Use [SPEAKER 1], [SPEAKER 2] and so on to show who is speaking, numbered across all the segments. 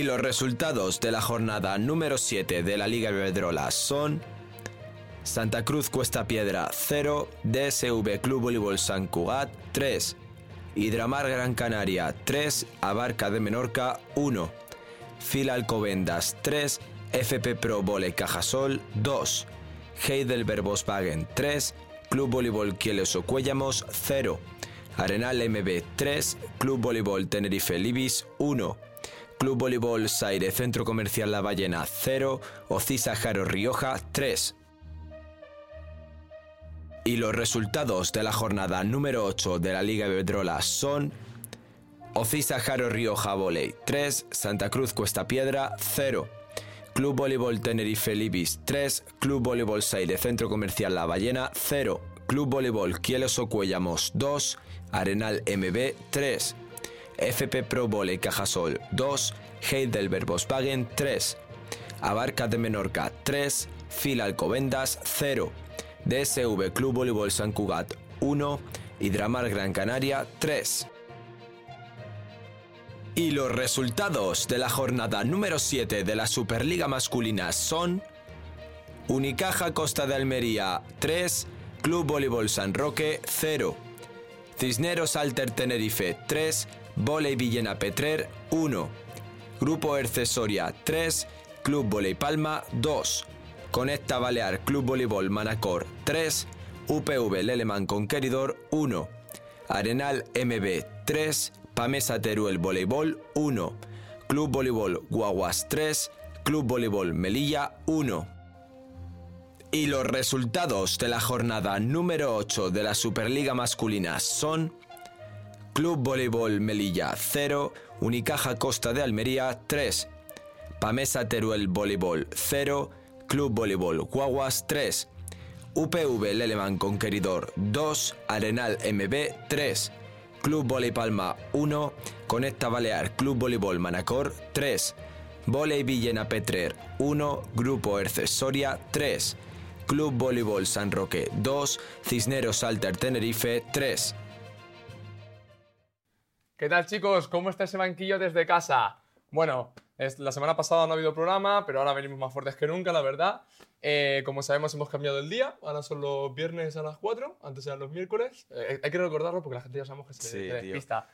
[SPEAKER 1] Y los resultados de la jornada número 7 de la Liga Iberdrola son Santa Cruz Cuesta Piedra 0, DSV Club Voleibol San Cugat 3, Hidramar Gran Canaria 3, Abarca de Menorca 1, Fila Alcobendas 3, FP Pro Vole Cajasol 2, Heidelberg Volkswagen 3, Club Voleibol Quieles o Cuellamos 0, Arenal MB 3, Club Voleibol Tenerife Libis 1, Club Voleibol Saire Centro Comercial La Ballena 0, Ocisa Jaro Rioja 3. Y los resultados de la jornada número 8 de la Liga Iberdrola son Ocisa Jaro Rioja Voley 3, Santa Cruz Cuesta Piedra 0, Club Voleibol Tenerife Libis 3, Club Voleibol Saire Centro Comercial La Ballena 0, Club Voleibol Quielos o Cuellamos 2, Arenal MB 3, FP Pro Volley Cajasol 2, Heidelberg Volkswagen 3, Abarca de Menorca 3, Fila Alcobendas 0, DSV Club Voleibol San Cugat 1, Hidramar Gran Canaria 3. Y los resultados de la jornada número 7 de la Superliga Masculina son Unicaja Costa de Almería 3, Club Voleibol San Roque 0, Cisneros Alter Tenerife 3, Voley Villena Petrer 1, Grupo Ercesoria 3, Club Voley Palma 2, Conecta Balear Club Voleibol Manacor 3, UPV Leleman Conqueridor 1, Arenal MB 3, Pamesa Teruel Voleibol 1, Club Voleibol Guaguas 3, Club Voleibol Melilla 1. Y los resultados de la jornada número 8 de la Superliga Masculina son Club Voleibol Melilla 0, Unicaja Costa de Almería 3, Pamesa Teruel Voleibol 0, Club Voleibol Guaguas 3, UPV Leleman Conqueridor 2, Arenal MB 3, Club Voley Palma 1, Conecta Balear Club Voleibol Manacor 3, Voley Villena Petrer 1, Grupo Erces Soria 3, Club Voleibol San Roque 2, Cisneros Alter Tenerife 3.
[SPEAKER 2] ¿Qué tal chicos? ¿Cómo está ese banquillo desde casa? Bueno, es- la semana pasada no ha habido programa, pero ahora venimos más fuertes que nunca, la verdad. Eh, como sabemos, hemos cambiado el día. Ahora son los viernes a las 4, antes eran los miércoles. Eh, hay que recordarlo porque la gente ya sabemos que se,
[SPEAKER 1] Sí,
[SPEAKER 2] se despista.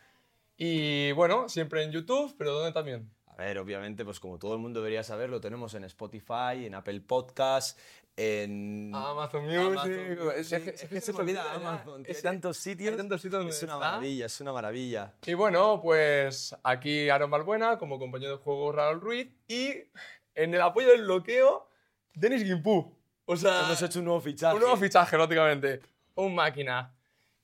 [SPEAKER 2] Y bueno, siempre en YouTube, pero ¿dónde también?
[SPEAKER 1] A ver, obviamente, pues como todo el mundo debería saber, lo tenemos en Spotify, en Apple Podcast, en
[SPEAKER 2] Amazon Music.
[SPEAKER 1] Amazon
[SPEAKER 2] Es, es que- es que se olvida.
[SPEAKER 1] Amazon. tío,
[SPEAKER 2] Es-
[SPEAKER 1] Hay tantos sitios.
[SPEAKER 2] hay tantos sitios donde
[SPEAKER 1] es una
[SPEAKER 2] está.
[SPEAKER 1] maravilla, es una maravilla.
[SPEAKER 2] Y bueno, pues aquí Aaron Balbuena como compañero de juego Raúl Ruiz y en el apoyo del bloqueo, Denis Guimpú. O sea,
[SPEAKER 1] Hemos hecho un nuevo fichaje.
[SPEAKER 2] un nuevo fichaje, lógicamente. Un máquina.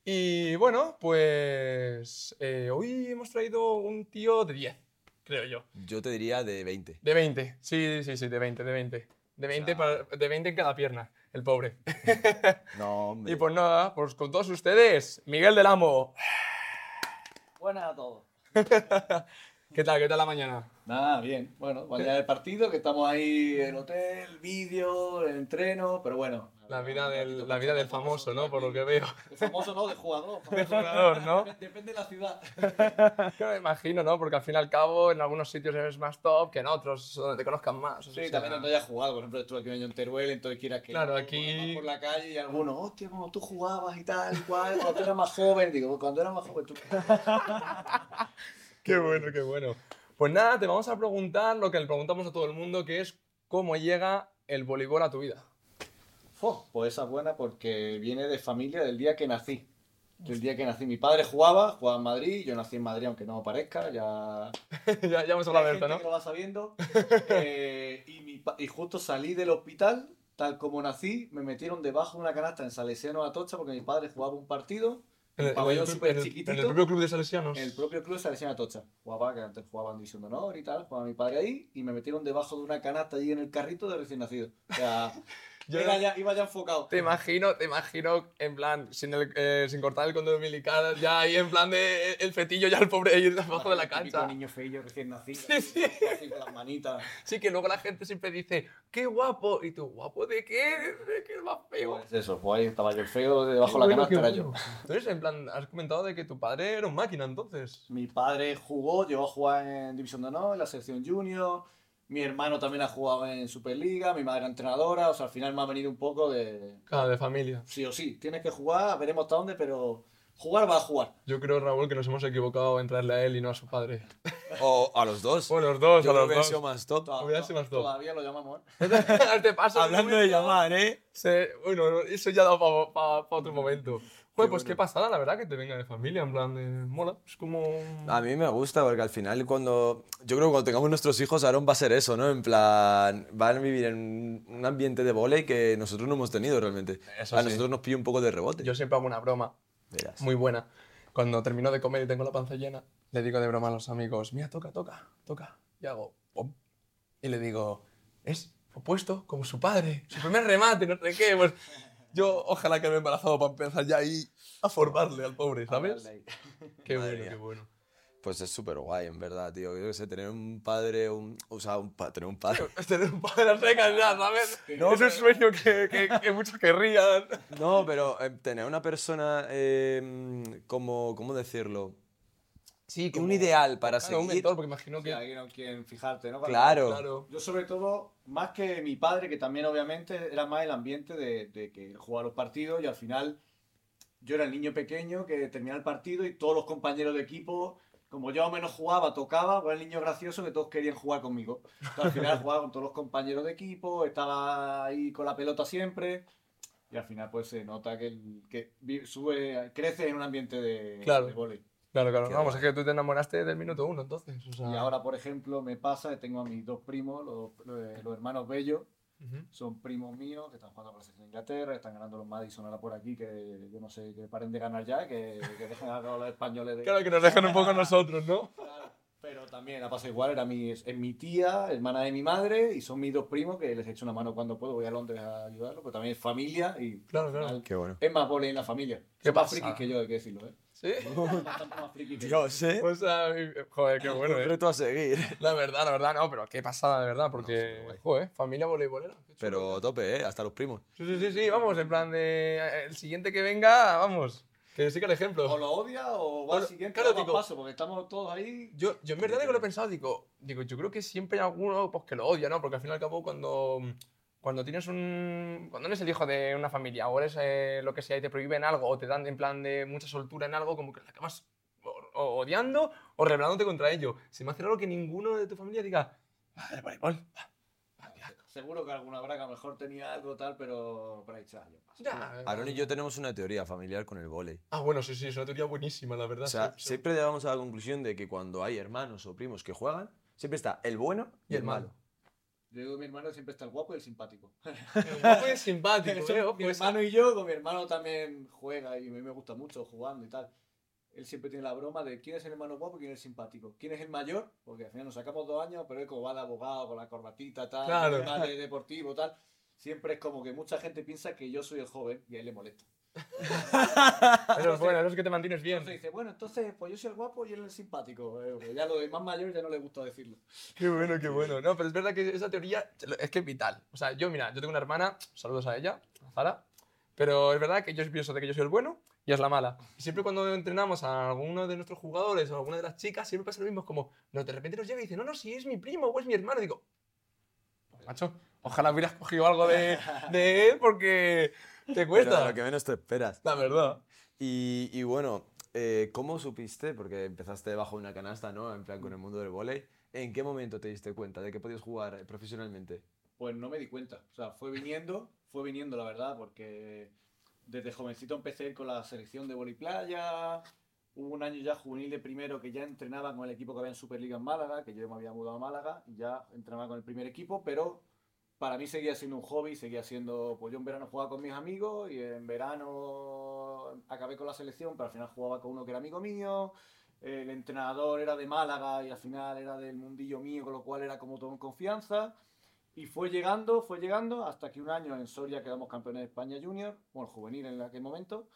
[SPEAKER 2] Y bueno, pues eh, hoy hemos traído un tío de 10, creo yo.
[SPEAKER 1] Yo te diría de 20.
[SPEAKER 2] De 20, sí, sí, sí, de 20, de 20. De 20,
[SPEAKER 1] sea-
[SPEAKER 2] para- de 20 en cada pierna, el pobre.
[SPEAKER 1] No, hombre.
[SPEAKER 2] Y pues nada, pues con todos ustedes, Miguel del Amo.
[SPEAKER 3] Buenas a todos.
[SPEAKER 2] ¿Qué tal? ¿Qué tal la mañana?
[SPEAKER 3] Nada, bien. Bueno, mañana el partido, que estamos ahí en el hotel, vídeo, el entreno, pero bueno.
[SPEAKER 2] La vida del, la vida del famoso, ¿no? Por lo que veo.
[SPEAKER 3] De famoso no, de jugador.
[SPEAKER 2] De jugador, ¿no?
[SPEAKER 3] Dep- Depende de la ciudad.
[SPEAKER 2] Yo me imagino, ¿no? Porque al fin y al cabo en algunos sitios eres más top que en otros donde te conozcan más.
[SPEAKER 3] Sí, también donde haya jugado. Por ejemplo, estuve aquí un año en Teruel, entonces quieras que.
[SPEAKER 2] Claro, aquí-
[SPEAKER 3] por la calle y algunos, hostia, como tú jugabas y tal, igual, cuando tú eras más joven. Digo, cuando eras más joven tú.
[SPEAKER 2] Qué bueno, qué bueno. Pues nada, te vamos a preguntar lo que le preguntamos a todo el mundo, que es cómo llega el voleibol a tu vida.
[SPEAKER 3] Fo, pues esa es buena porque viene de familia del día que nací. Del día que nací. Mi padre jugaba, jugaba en Madrid, yo nací en Madrid, aunque no parezca, ya
[SPEAKER 2] ya, ya hemos hablado de esto, ¿no?
[SPEAKER 3] que lo va sabiendo. Eh, y, mi pa- y justo salí del hospital, tal como nací, me metieron debajo de una canasta en Salesiano Atocha porque mi padre jugaba un partido,
[SPEAKER 2] En el,
[SPEAKER 3] pabellón súper chiquitito,
[SPEAKER 2] en el propio club de salesianos.
[SPEAKER 3] en el propio club de Salesiano Atocha. Jugaba, que antes jugaba en División de Honor y tal, jugaba mi padre ahí, y me metieron debajo de una canasta allí en el carrito de recién nacido. O sea,
[SPEAKER 2] Yo
[SPEAKER 3] iba, ya, iba ya enfocado.
[SPEAKER 2] te imagino, te imagino en plan, sin, el, eh, sin cortar el condón umbilical, ya ahí en plan de el fetillo ya el pobre ahí debajo de la cancha.
[SPEAKER 3] niño feillo recién nacido.
[SPEAKER 2] Sí, sí.
[SPEAKER 3] Así con las manitas.
[SPEAKER 2] Sí, que luego la gente siempre dice, qué guapo. Y tú, ¿guapo de qué? ¿De qué es más feo?
[SPEAKER 3] Pues eso, pues ahí estaba yo el feo, debajo de la canasta yo.
[SPEAKER 2] Entonces, en plan, has comentado de que tu padre era un máquina, entonces.
[SPEAKER 3] Mi padre jugó, llegó a jugar en División de Honor, en la selección junior. Mi hermano también ha jugado en Superliga, mi madre era entrenadora, o sea, al final me ha venido un poco de
[SPEAKER 2] Cada de familia.
[SPEAKER 3] sí o sí, tienes que jugar, veremos hasta dónde, pero jugar va a jugar.
[SPEAKER 2] Yo creo, Raúl, que nos hemos equivocado en traerle a él y no a su padre.
[SPEAKER 4] O a los dos.
[SPEAKER 2] Bueno, los dos,
[SPEAKER 4] Yo
[SPEAKER 2] a los dos.
[SPEAKER 4] sido más top.
[SPEAKER 3] Toda-
[SPEAKER 2] Hubiera sido más top.
[SPEAKER 3] Todavía lo llamamos, ¿eh?
[SPEAKER 2] Te paso el
[SPEAKER 4] Hablando de llamar, ¿eh?
[SPEAKER 2] Se- bueno, eso ya da para otro momento. Joder, pues
[SPEAKER 4] bueno.
[SPEAKER 2] qué pasada, la verdad, que te venga de familia, en plan de mola. Es como.
[SPEAKER 4] A mí me gusta porque al final cuando... Yo creo que cuando tengamos nuestros hijos, Aaron va a ser eso, ¿no? En plan, van a vivir en un ambiente de volei que nosotros no hemos tenido realmente.
[SPEAKER 2] Eso
[SPEAKER 4] a
[SPEAKER 2] sí.
[SPEAKER 4] nosotros nos pilla un poco de rebote.
[SPEAKER 2] Yo siempre hago una broma
[SPEAKER 4] Verás.
[SPEAKER 2] muy buena. Cuando termino de comer y tengo la panza llena, le digo de broma a los amigos, mira, toca, toca, toca. Y hago, pom. Y le digo, es opuesto, como su padre, su primer remate, no sé qué. Pues yo ojalá que me he embarazado para empezar ya ahí a formarle al pobre, ¿sabes? Qué
[SPEAKER 4] Madre
[SPEAKER 2] bueno,
[SPEAKER 4] mía.
[SPEAKER 2] qué bueno.
[SPEAKER 4] Pues es súper guay, en verdad, tío. Yo qué sé, tener un padre, un, o sea, un pa- tener un padre.
[SPEAKER 2] Es tener un padre a secas ya, ¿sabes?
[SPEAKER 4] No,
[SPEAKER 2] es un sueño que, que, que muchos querrían.
[SPEAKER 4] No, pero eh, tener una persona, eh, como, ¿cómo decirlo?
[SPEAKER 2] Sí,
[SPEAKER 4] Un ideal para
[SPEAKER 2] Claro, un
[SPEAKER 4] seguir.
[SPEAKER 2] mentor, porque imagino
[SPEAKER 3] Sí,
[SPEAKER 2] que...
[SPEAKER 3] alguien en quien fijarte, ¿no? Cuando-
[SPEAKER 4] Claro.
[SPEAKER 2] Claro.
[SPEAKER 3] Yo sobre todo, más que mi padre, que también obviamente era más el ambiente de, de que él jugaba los partidos y al final yo era el niño pequeño que terminaba el partido y todos los compañeros de equipo, como yo o menos jugaba, tocaba, pues era el niño gracioso que todos querían jugar conmigo. Entonces, al final jugaba con todos los compañeros de equipo, estaba ahí con la pelota siempre y al final pues se nota que, el- que sube, crece en un ambiente de,
[SPEAKER 2] Claro.
[SPEAKER 3] de vóley.
[SPEAKER 2] Claro, claro. Vamos, es que tú te enamoraste del minuto uno, entonces. O sea...
[SPEAKER 3] Y ahora, por ejemplo, me pasa que tengo a mis dos primos, los, los- los hermanos Bellos,
[SPEAKER 2] Ujú.
[SPEAKER 3] son primos míos que están jugando por la selección de Inglaterra, están ganando los Madison ahora por aquí, que yo no sé, que paren de ganar ya, que, que dejen a los españoles de...
[SPEAKER 2] Claro, que nos dejan un poco a nosotros, ¿no?
[SPEAKER 3] Claro, Pero también ha pasado igual, era mi, es mi tía, hermana de mi madre, y son mis dos primos que les echo una mano cuando puedo, voy a Londres a ayudarlo, pero también es familia y
[SPEAKER 2] Claro,
[SPEAKER 3] al
[SPEAKER 2] claro.
[SPEAKER 4] Qué bueno.
[SPEAKER 3] es más en la familia.
[SPEAKER 2] ¿Qué
[SPEAKER 3] Son más
[SPEAKER 2] pasa?
[SPEAKER 3] frikis que yo, hay que decirlo, ¿eh?
[SPEAKER 2] Sí.
[SPEAKER 3] Yo.
[SPEAKER 4] Dios, ¿eh?
[SPEAKER 2] Pues, ah, joder, qué bueno,
[SPEAKER 4] Un
[SPEAKER 2] ¿eh?
[SPEAKER 4] reto a seguir.
[SPEAKER 2] La verdad, la verdad, no, pero qué pasada, de verdad, porque, joder, familia voleibolera.
[SPEAKER 4] Pero tope, ¿eh? Hasta los primos.
[SPEAKER 2] Sí, sí, sí, sí, vamos, en plan de. eh, El siguiente que venga, vamos, que siga el
[SPEAKER 3] O
[SPEAKER 2] ejemplo.
[SPEAKER 3] lo odia o
[SPEAKER 2] O
[SPEAKER 3] va
[SPEAKER 2] lo-
[SPEAKER 3] al siguiente
[SPEAKER 2] claro,
[SPEAKER 3] o
[SPEAKER 2] digo-
[SPEAKER 3] paso, porque estamos todos ahí.
[SPEAKER 2] Yo, yo en verdad digo, lo he pensado, digo, digo, yo creo que siempre hay alguno pues, que lo odia, ¿no? Porque al fin y al cabo, cuando, cuando tienes un. Cuando eres el hijo de una familia o eres eh, lo que sea y te prohíben algo o te dan en plan de mucha soltura en algo, como que la acabas o- o odiando o rebelándote contra ello. Se me hace raro que ninguno de tu familia diga, el voleibol,
[SPEAKER 3] Seguro que alguna habrá que a lo mejor tenía algo tal, pero por ahí ya pasa.
[SPEAKER 2] ya, eh".
[SPEAKER 4] Aaron y yo tenemos una teoría familiar con el volei.
[SPEAKER 2] Ah, bueno, sí, sí, es una teoría buenísima, la verdad.
[SPEAKER 4] O sea,
[SPEAKER 2] sí, sí.
[SPEAKER 4] siempre llegamos a la conclusión de que cuando hay hermanos o primos que juegan, siempre está el bueno y, el malo.
[SPEAKER 3] Yo digo mi hermano siempre está el guapo y el simpático.
[SPEAKER 2] El guapo simpático,
[SPEAKER 3] Eso,
[SPEAKER 2] ¿eh? Ojo,
[SPEAKER 3] mi
[SPEAKER 2] esa-
[SPEAKER 3] hermano y yo, con mi hermano también juega y a mí me gusta mucho jugando y tal. Él siempre tiene la broma de quién es el hermano guapo y quién es el simpático. ¿Quién es el mayor? Porque al final nos sacamos dos años, pero él como va de abogado, con la corbatita, tal,
[SPEAKER 2] Claro.
[SPEAKER 3] de deportivo, tal. Siempre es como que mucha gente piensa que yo soy el joven y a él le molesta.
[SPEAKER 2] Eso es bueno, eso es que te mantienes bien.
[SPEAKER 3] Entonces dice, bueno, entonces pues yo soy el guapo y él el simpático. Eh, pues ya lo de más mayor ya no le gusta decirlo.
[SPEAKER 2] Qué bueno, qué bueno. No, pero es verdad que esa teoría es que es vital. O sea, yo, mira, yo tengo una hermana, saludos a ella, a Zara, pero es verdad que yo pienso de que yo soy el bueno y es la mala. Y siempre cuando entrenamos a alguno de nuestros jugadores o a alguna de las chicas, siempre pasa lo mismo, es como, no, de repente nos llega y dice, no, no, si es mi primo o es mi hermano. Y digo, "Pues, macho, ojalá hubieras cogido algo de, de él porque te
[SPEAKER 4] Pero
[SPEAKER 2] cuesta.
[SPEAKER 4] lo que menos te esperas.
[SPEAKER 2] La verdad.
[SPEAKER 4] Y, y bueno, eh, ¿cómo supiste? Porque empezaste debajo de una canasta, ¿no? En plan con el mundo del volei. ¿En qué momento te diste cuenta de que podías jugar eh, profesionalmente?
[SPEAKER 3] Pues no me di cuenta. O sea, fue viniendo, fue viniendo la verdad, porque desde jovencito empecé a ir con la selección de playa Hubo un año ya juvenil de primero que ya entrenaba con el equipo que había en Superliga en Málaga, que yo me había mudado a Málaga y ya entrenaba con el primer equipo, pero para mí seguía siendo un hobby, seguía siendo, pues yo en verano jugaba con mis amigos y en verano acabé con la selección, pero al final jugaba con uno que era amigo mío, el entrenador era de Málaga y al final era del mundillo mío, con lo cual era como todo en confianza. Y fue llegando, fue llegando, hasta que un año en Soria quedamos campeones de España Junior, bueno, juvenil en aquel momento,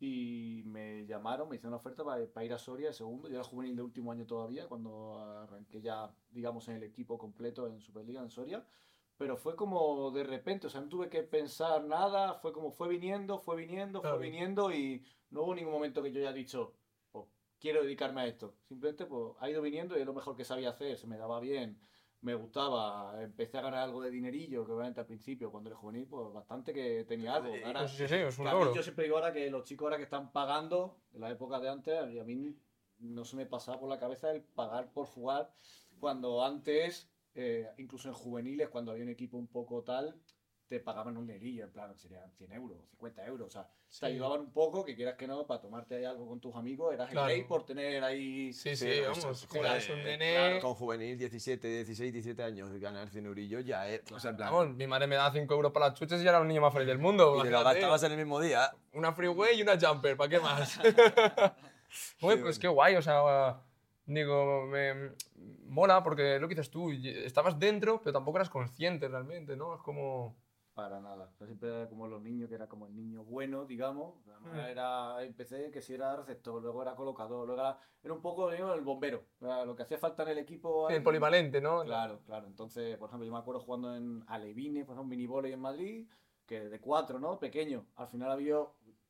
[SPEAKER 3] y me llamaron, me hicieron una oferta para, ir a Soria de segundo. Yo era juvenil de último año todavía, cuando arranqué ya, digamos, en el equipo completo en Superliga en Soria. Pero fue como de repente, o sea, no tuve que pensar nada, fue como fue viniendo, fue viniendo, fue viniendo, y no hubo ningún momento que yo haya dicho, pues, quiero dedicarme a esto. Simplemente pues, ha ido viniendo y es lo mejor que sabía hacer, se me daba bien me gustaba, empecé a ganar algo de dinerillo, que obviamente al principio, cuando era juvenil, pues bastante que tenía algo.
[SPEAKER 2] Ahora, sí, sí, es un logro.
[SPEAKER 3] Yo siempre digo ahora que los chicos ahora que están pagando, en la época de antes, a mí no se me pasaba por la cabeza el pagar por jugar, cuando antes, eh, incluso en juveniles, cuando había un equipo un poco tal, te pagaban un dinerillo, en plan, serían 100 euros, 50 euros, o sea, te ayudaban un poco, que quieras que no, para tomarte ahí algo con tus amigos, eras el rey por tener ahí...
[SPEAKER 2] Sí, sí, vamos,
[SPEAKER 1] un nene... Con juvenil, 17, 16, 17 años, ganar 100 eurillos ya es... O sea, en plan... Vamos,
[SPEAKER 2] mi madre me daba 5 euros para las chuches y era el niño más feliz del mundo.
[SPEAKER 1] Y te lo gastabas en el mismo día.
[SPEAKER 2] Una freeway y una jumper, ¿para qué más? Uy, pues qué guay, o sea... Digo, me mola porque lo que dices tú, estabas dentro, pero tampoco eras consciente realmente, ¿no? Es como...
[SPEAKER 3] Para nada. siempre era como los niños, que era como el niño bueno, digamos. Mm. Era, empecé que si era receptor, luego era colocador, luego era, un poco el bombero. lo que hacía falta en el equipo.
[SPEAKER 2] el polivalente, ¿no?
[SPEAKER 3] Claro, claro. Entonces, por ejemplo, yo me acuerdo jugando en Alevine, por ejemplo, un mini en Madrid, que de cuatro, ¿no? Pequeño. Al final había,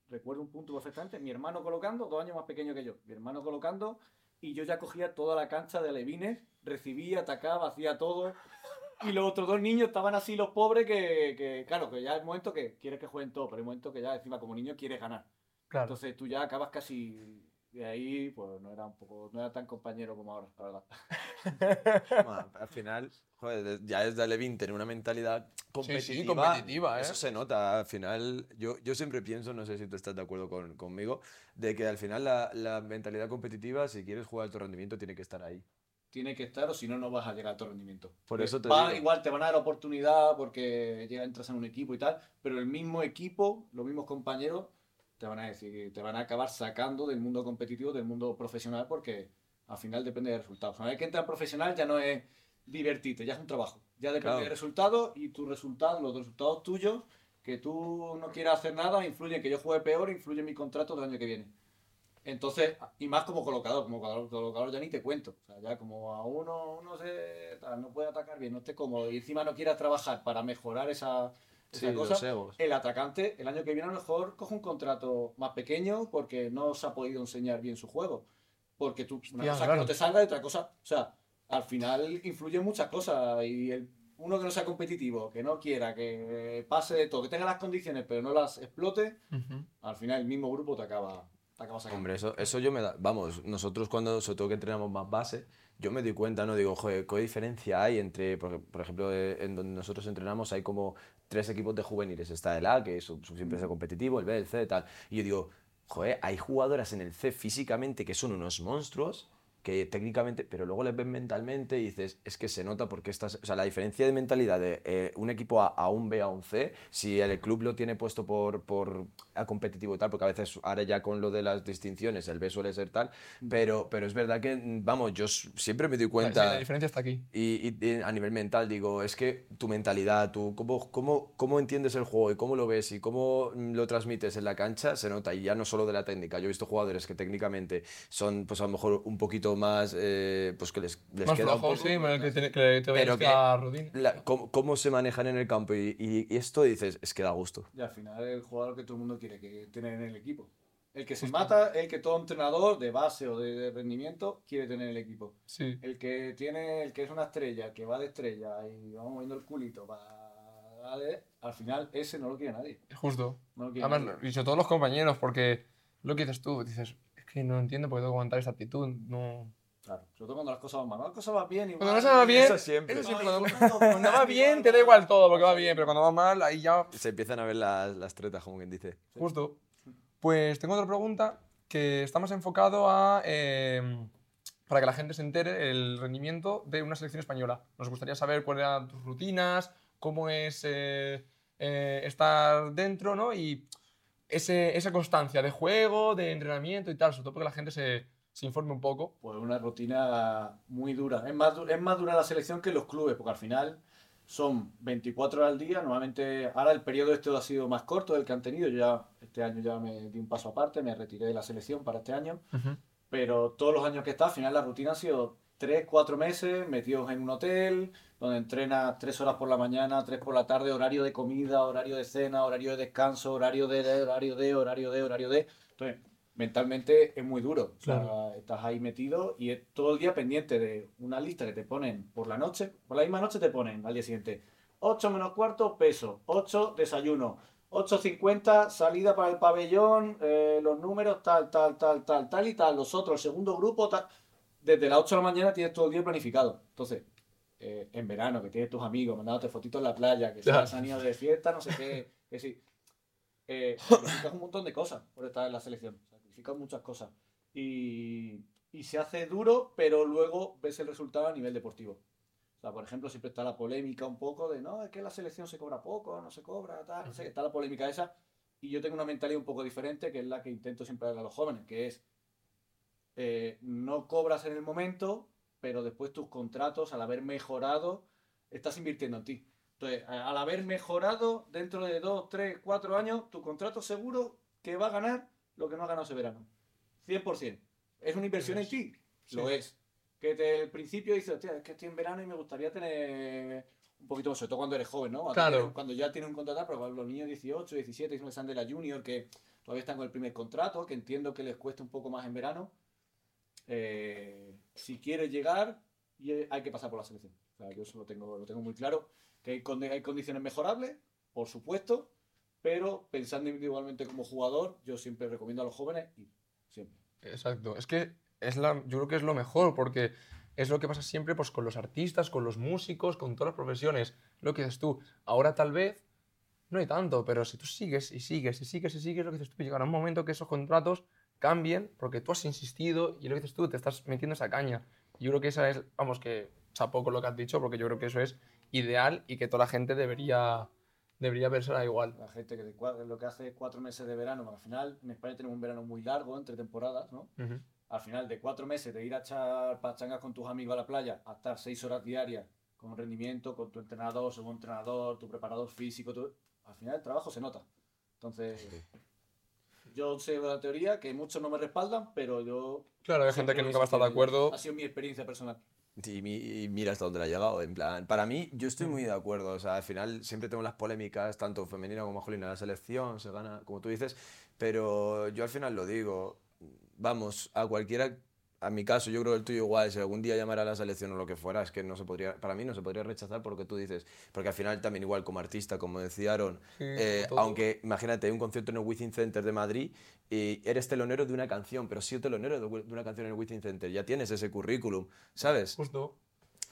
[SPEAKER 3] recuerdo un punto perfectamente, mi hermano colocando, dos años más pequeño que yo. Mi hermano colocando, y yo ya cogía toda la cancha de Alevines, recibía, atacaba, hacía todo. Y los otros dos niños estaban así, los pobres, que, que claro, que ya es el momento que quieres que jueguen todo, pero es el momento que ya encima como niño quieres ganar. Claro. Entonces tú ya acabas casi de ahí, pues no era un poco, no era tan compañero como ahora, la
[SPEAKER 1] verdad. al final, joder, ya desde Alevin tener una mentalidad competitiva. Sí, competitiva ¿eh? Eso se nota. Al final, yo, yo siempre pienso, no sé si tú estás de acuerdo con, conmigo, de que al final la, la mentalidad competitiva, si quieres jugar alto rendimiento, tiene que estar ahí
[SPEAKER 3] tiene que estar o si no, no vas a llegar a tu rendimiento.
[SPEAKER 1] Por eso te
[SPEAKER 3] Igual te van a dar oportunidad porque ya entras en un equipo y tal, pero el mismo equipo, los mismos compañeros, te van a decir, te van a acabar sacando del mundo competitivo, del mundo profesional, porque al final depende de resultados. Una vez que entras profesional ya no es divertirte, ya es un trabajo. Ya depende del resultado y tus resultados, los resultados tuyos, que tú no quieras hacer nada, influyen que yo juegue peor, influye en mi contrato del año que viene. Entonces, y más como colocador, como colocador, ya ni te cuento. O sea, ya como a uno, uno se, no puede atacar bien, no esté cómodo y encima no quiera trabajar para mejorar esa, cosa, el atacante el año que viene a lo mejor coge un contrato más pequeño porque no se ha podido enseñar bien su juego. Porque tú, una cosa que no te salga y otra cosa, o sea, al final influyen muchas cosas y el, uno que no sea competitivo, que no quiera, que pase de todo, que tenga las condiciones pero no las explote, al final el mismo grupo te acaba,
[SPEAKER 1] Hombre, eso, eso yo me da. Vamos, nosotros cuando, sobre todo que entrenamos más base, yo me doy cuenta, ¿no? Digo, joder, ¿qué diferencia hay entre, por, ejemplo, eh, en donde nosotros entrenamos hay como tres equipos de juveniles. Está el A, que es, siempre es competitivo, el B, el C, tal. Y yo digo, joder, hay jugadoras en el C físicamente que son unos monstruos que técnicamente, pero luego les ves mentalmente y dices, es que se nota porque estás, o sea, la diferencia de mentalidad de eh, un equipo a, a, un B a un C, si el club lo tiene puesto por, por a competitivo y tal, porque a veces ahora ya con lo de las distinciones el B suele ser tal, pero, pero es verdad que, vamos, yo siempre me doy cuenta.
[SPEAKER 2] la diferencia está aquí.
[SPEAKER 1] Y, a nivel mental digo, es que tu mentalidad, tú, cómo, cómo, cómo entiendes el juego y cómo lo ves y cómo lo transmites en la cancha, se nota, y ya no solo de la técnica. Yo he visto jugadores que técnicamente son, pues a lo mejor un poquito más, eh, pues que les, les
[SPEAKER 2] más
[SPEAKER 1] queda
[SPEAKER 2] flojo, un poco, sí, que, te, que te pero que,
[SPEAKER 1] cómo, cómo, se manejan en el campo y, y, esto dices, es que da gusto.
[SPEAKER 3] Y al final el jugador que todo el mundo quiere que tener en el equipo. El que se mata, el que todo entrenador de base o de, rendimiento quiere tener en el equipo.
[SPEAKER 2] Sí.
[SPEAKER 3] El que tiene, el que es una estrella, que va de estrella y vamos moviendo el culito para al final ese no lo quiere nadie.
[SPEAKER 2] Justo. No lo Además, y sobre todo los compañeros, porque lo que dices tú, dices, es que no entiendo por qué tengo que aguantar esta actitud, no...
[SPEAKER 3] Claro, sobre todo cuando las cosas van mal. Cuando las cosas van bien,
[SPEAKER 2] igual. Cuando no va bien, eso siempre. Cuando, va bien, te da igual todo porque va bien, pero cuando va mal, ahí ya.
[SPEAKER 1] Se empiezan a ver las, las tretas, como quien dice.
[SPEAKER 2] Justo. Pues tengo otra pregunta que está más enfocado a. Eh, para que la gente se entere el rendimiento de una selección española. Nos gustaría saber cuáles eran tus rutinas, cómo es eh, eh, estar dentro, ¿no? Y ese, esa constancia de juego, de entrenamiento y tal, sobre todo porque la gente se, se informe un poco.
[SPEAKER 3] Pues una rutina muy dura. Es más, es más dura la selección que los clubes, porque al final son 24 horas al día. Normalmente, ahora el periodo este ha sido más corto del que han tenido. Yo ya este año ya me di un paso aparte, me retiré de la selección para este año. Pero todos los años que está, al final la rutina ha sido 3, 4 meses metidos en un hotel, donde entrenas 3 horas por la mañana, 3 por la tarde, horario de comida, horario de cena, horario de descanso, horario de, horario de, horario de, horario de. Entonces, mentalmente es muy duro. O sea, estás ahí metido y es todo el día pendiente de una lista que te ponen por la noche. Por la misma noche te ponen al día siguiente 8 menos cuarto, peso. 8, desayuno. 8.50, salida para el pabellón, eh, los números, tal, tal, tal, tal, tal y tal. Los otros, el segundo grupo, tal. Desde las 8 de la mañana tienes todo el día planificado. Entonces, eh, en verano, que tienes tus amigos mandándote fotitos en la playa, que se han ido de fiesta, no sé qué, que sí. Eh, un montón de cosas por estar en la selección muchas cosas. Y, y, se hace duro, pero luego ves el resultado a nivel deportivo. O sea, por ejemplo, siempre está la polémica un poco de, no, es que la selección se cobra poco, no se cobra, tal, no sé, está la polémica esa. Y yo tengo una mentalidad un poco diferente, que es la que intento siempre dar a los jóvenes, que es, eh, no cobras en el momento, pero después tus contratos, al haber mejorado, estás invirtiendo en ti. Entonces, al haber mejorado, dentro de dos, tres, cuatro años, tu contrato seguro que va a ganar lo que no ha ganado ese verano. 100%. ¿Es una inversión en ti? Lo es. Que desde el principio dices, hostia, es que estoy en verano y me gustaría tener un poquito más, sobre todo cuando eres joven, ¿no? Cuando,
[SPEAKER 2] claro.
[SPEAKER 3] cuando ya tienes un contrato, pero los niños 18, 17, que están de la junior, que todavía están con el primer contrato, que entiendo que les cuesta un poco más en verano. Eh, si quieres llegar, hay que pasar por la selección. O sea, yo eso lo tengo, lo tengo muy claro. Que hay, hay condiciones mejorables, por supuesto, pero pensando individualmente como jugador, yo siempre recomiendo a los jóvenes ir, siempre.
[SPEAKER 2] Exacto, es que es la, yo creo que es lo mejor, porque es lo que pasa siempre pues, con los artistas, con los músicos, con todas las profesiones. Lo que dices tú, ahora tal vez no hay tanto, pero si tú sigues y sigues y sigues y sigues, lo que dices tú, llegará un momento que esos contratos cambien porque tú has insistido y lo que dices tú, te estás metiendo esa caña. Yo creo que esa es, vamos, que chapo con lo que has dicho, porque yo creo que eso es ideal y que toda la gente debería debería pensar igual.
[SPEAKER 3] La gente que lo que hace cuatro meses de verano, al final en España tenemos un verano muy largo, entre temporadas, ¿no? Al final de cuatro meses de ir a echar pachangas con tus amigos a la playa, a estar seis horas diarias con rendimiento, con tu entrenador, segundo entrenador, tu preparador físico, al final el trabajo se nota. Entonces, yo sé la teoría que muchos no me respaldan, pero yo...
[SPEAKER 2] Claro, hay gente que nunca va a estar de acuerdo.
[SPEAKER 3] Ha sido mi experiencia personal.
[SPEAKER 1] Y, mira hasta dónde le ha llegado. En plan, para mí, yo estoy muy de acuerdo. O sea, al final siempre tengo las polémicas, tanto femenina como masculina. La selección se gana, como tú dices, pero yo al final lo digo. Vamos, a cualquiera a mi caso, yo creo que el tuyo igual, si algún día llamara a la selección o lo que fuera, es que no se podría, para mí no se podría rechazar por lo que tú dices, porque al final también igual como artista, como decía Aaron, eh, aunque imagínate un concierto en el Within Center de Madrid y eres telonero de una canción, pero sí telonero de una canción en el Within Center, ya tienes ese currículum, ¿sabes?
[SPEAKER 2] Justo.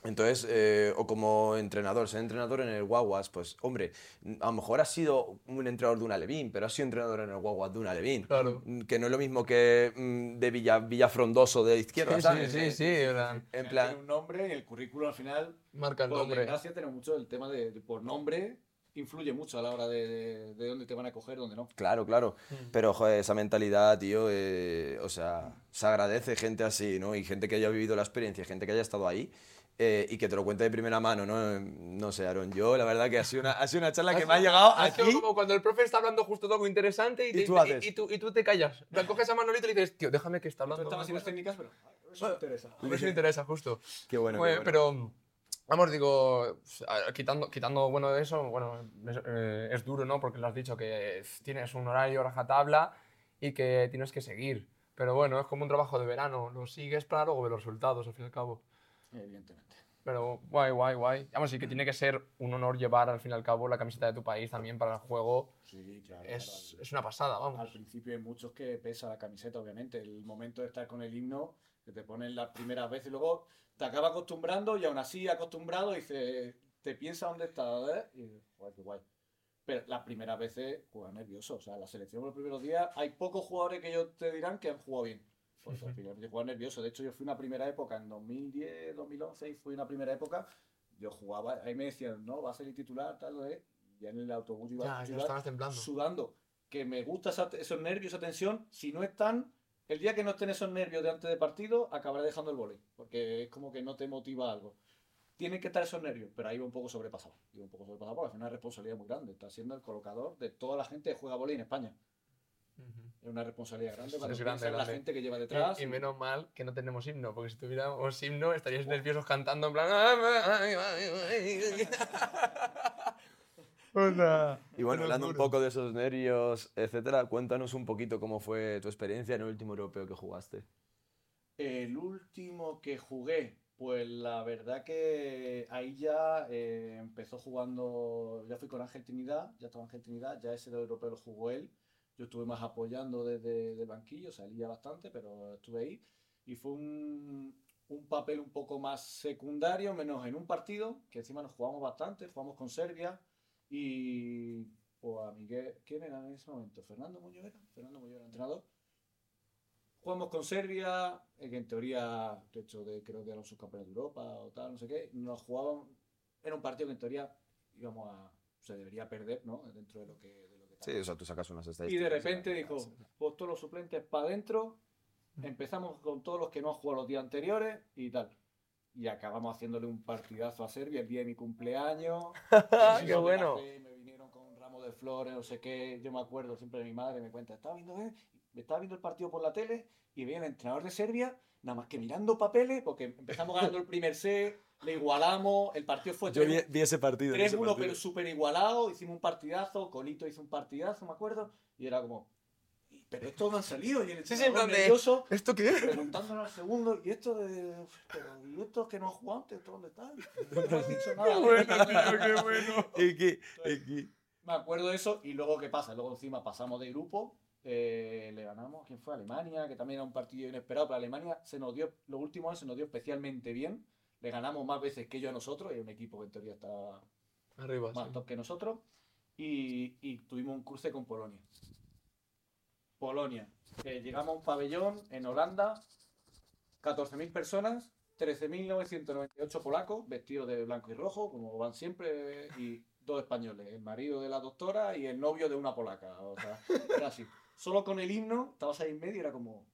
[SPEAKER 1] Entonces, eh, o como entrenador, ser entrenador en el Guaguas, pues hombre, a lo mejor has sido un entrenador de una Levín, pero has sido entrenador en el Guaguas de una Levín.
[SPEAKER 2] Claro.
[SPEAKER 1] Mm, que no es lo mismo que mm, de Villa, Villafrondoso de izquierda,
[SPEAKER 2] sí,
[SPEAKER 1] ¿sabes?
[SPEAKER 2] Sí, sí, sí.
[SPEAKER 3] En plan... Tiene un nombre y el currículum al final...
[SPEAKER 2] Marca el
[SPEAKER 3] por
[SPEAKER 2] nombre.
[SPEAKER 3] Gracias, tenemos mucho el tema de, por nombre influye mucho a la hora de, de, dónde te van a coger, dónde no.
[SPEAKER 1] Claro, claro. Mm. Pero, joder, esa mentalidad, tío, eh, o sea, se agradece gente así, ¿no? Y gente que haya vivido la experiencia, gente que haya estado ahí. Eh, y que te lo cuente de primera mano, ¿no? No sé, Aaron, yo la verdad que ha sido una, ha sido una charla que me ha llegado aquí.
[SPEAKER 2] Es como cuando el profe está hablando justo de algo interesante y,
[SPEAKER 1] ¿Y, tú,
[SPEAKER 2] y, tú, y, tú, te callas. Le coges a Manolito y le dices, tío, déjame que está hablando.
[SPEAKER 3] Estamos haciendo técnicas, pero eso me interesa.
[SPEAKER 2] Eso me interesa, justo.
[SPEAKER 1] Qué bueno,
[SPEAKER 2] qué bueno. Pero, vamos, digo, quitando, quitando bueno de eso, bueno, es, eh, es duro, ¿no? Porque lo has dicho, que tienes un horario rajatabla y que tienes que seguir. Pero bueno, es como un trabajo de verano. Lo sigues para luego ver los resultados, al fin y al cabo.
[SPEAKER 3] Evidentemente.
[SPEAKER 2] Pero guay, guay, guay. Vamos, sí que tiene que ser un honor llevar al fin y al cabo la camiseta de tu país también para el juego.
[SPEAKER 3] Sí, claro.
[SPEAKER 2] Es, es una pasada, vamos.
[SPEAKER 3] Al principio hay muchos que pesa la camiseta, obviamente. El momento de estar con el himno, que te ponen las primeras veces y luego te acaba acostumbrando y aún así acostumbrado y te, te piensa dónde estás, ¿eh? Y guay, qué guay. Pero las primeras veces juega nervioso. O sea, la selección los primeros días, hay pocos jugadores que ellos te dirán que han jugado bien. Pues al final yo jugaba nervioso. De hecho, yo fui una primera época en 2010, 2011, y fui una primera época. Yo jugaba, ahí me decían, no, va a ser el titular, tal, ¿eh? ya en el autobús iba
[SPEAKER 2] ya, temblando.
[SPEAKER 3] sudando. Que me gusta esos nervios, esa tensión. Si no están, el día que no estén esos nervios de antes de partido, acabaré dejando el volei. Porque es como que no te motiva algo. tienen que estar esos nervios, pero ahí va un poco sobrepasado. Iba un poco sobrepasado porque es una responsabilidad muy grande. Está siendo el colocador de toda la gente que juega vóley en España. Es una responsabilidad grande para
[SPEAKER 2] Es grande,
[SPEAKER 3] la gente que lleva detrás.
[SPEAKER 2] Y, y menos mal que no tenemos himno, porque si tuviéramos himno estaríais nerviosos cantando en plan. "Ah, Hola.
[SPEAKER 1] Y bueno, hablando un poco de esos nervios, etcétera, cuéntanos un poquito cómo fue tu experiencia en el último europeo que jugaste.
[SPEAKER 3] El último que jugué, pues la verdad que ahí ya eh, empezó jugando, ya fui con Ángel Trinidad, ya estaba Ángel Trinidad, ya ese europeo lo jugó él. Yo estuve más apoyando desde el banquillo, salía bastante, pero estuve ahí. Y fue un, un papel un poco más secundario, menos en un partido, que encima nos jugamos bastante, jugamos con Serbia. Y pues a Miguel, ¿quién era en ese momento? ¿Fernando Muñoz era? Fernando Muñoz era entrenador. Jugamos con Serbia, eh, que en teoría, de hecho, de, creo que eran subcampeones de Europa o tal, no sé qué. Nos jugaban, era un partido que en teoría íbamos a, se debería perder, ¿no? Dentro de lo que,
[SPEAKER 1] Sí, o sea, tú sacas unas
[SPEAKER 3] y
[SPEAKER 1] estadísticas.
[SPEAKER 3] de repente dijo, pues todos los suplentes para adentro, empezamos con todos los que no han jugado los días anteriores y tal. Y acabamos haciéndole un partidazo a Serbia el día de mi cumpleaños.
[SPEAKER 2] ¡Qué bueno!
[SPEAKER 3] café, Me vinieron con un ramo de flores, no sé qué. Yo me acuerdo siempre de mi madre, me cuenta, estaba viendo, eh, me estaba viendo el partido por la tele y veía al entrenador de Serbia, nada más que mirando papeles, porque empezamos ganando el primer set, le igualamos, el partido fue
[SPEAKER 1] Yo vi,
[SPEAKER 3] 3-1,
[SPEAKER 1] vi ese partido. vi ese
[SPEAKER 3] 3-1,
[SPEAKER 1] partido.
[SPEAKER 3] pero súper igualado, hicimos un partidazo, Colito hizo un partidazo, me acuerdo, y era como, "¿Y- pero estos no han salido, y el
[SPEAKER 2] Sí,
[SPEAKER 3] nervioso,
[SPEAKER 2] ¿Esto qué?
[SPEAKER 3] preguntándole al segundo, y esto de, pero, y estos que no han jugado antes, ¿dónde están? No han dicho nada.
[SPEAKER 2] qué bueno.
[SPEAKER 1] ¿Y qué? ¿Y qué?
[SPEAKER 3] Me acuerdo de eso y luego qué pasa, luego encima pasamos de grupo, eh, le ganamos, ¿quién fue? Alemania, que también era un partido inesperado, pero Alemania se nos dio, los últimos años se nos dio especialmente bien, le ganamos más veces que ellos a nosotros, y un equipo que en teoría estaba
[SPEAKER 2] Arriba,
[SPEAKER 3] más
[SPEAKER 2] sí.
[SPEAKER 3] top que nosotros, y, y tuvimos un cruce con Polonia. Polonia, que llegamos a un pabellón en Holanda, 14.000 personas, 13.998 polacos, vestidos de blanco y rojo, como van siempre, y dos españoles, el marido de la doctora y el novio de una polaca. O sea, era así. Solo con el himno, estabas ahí en medio y era como,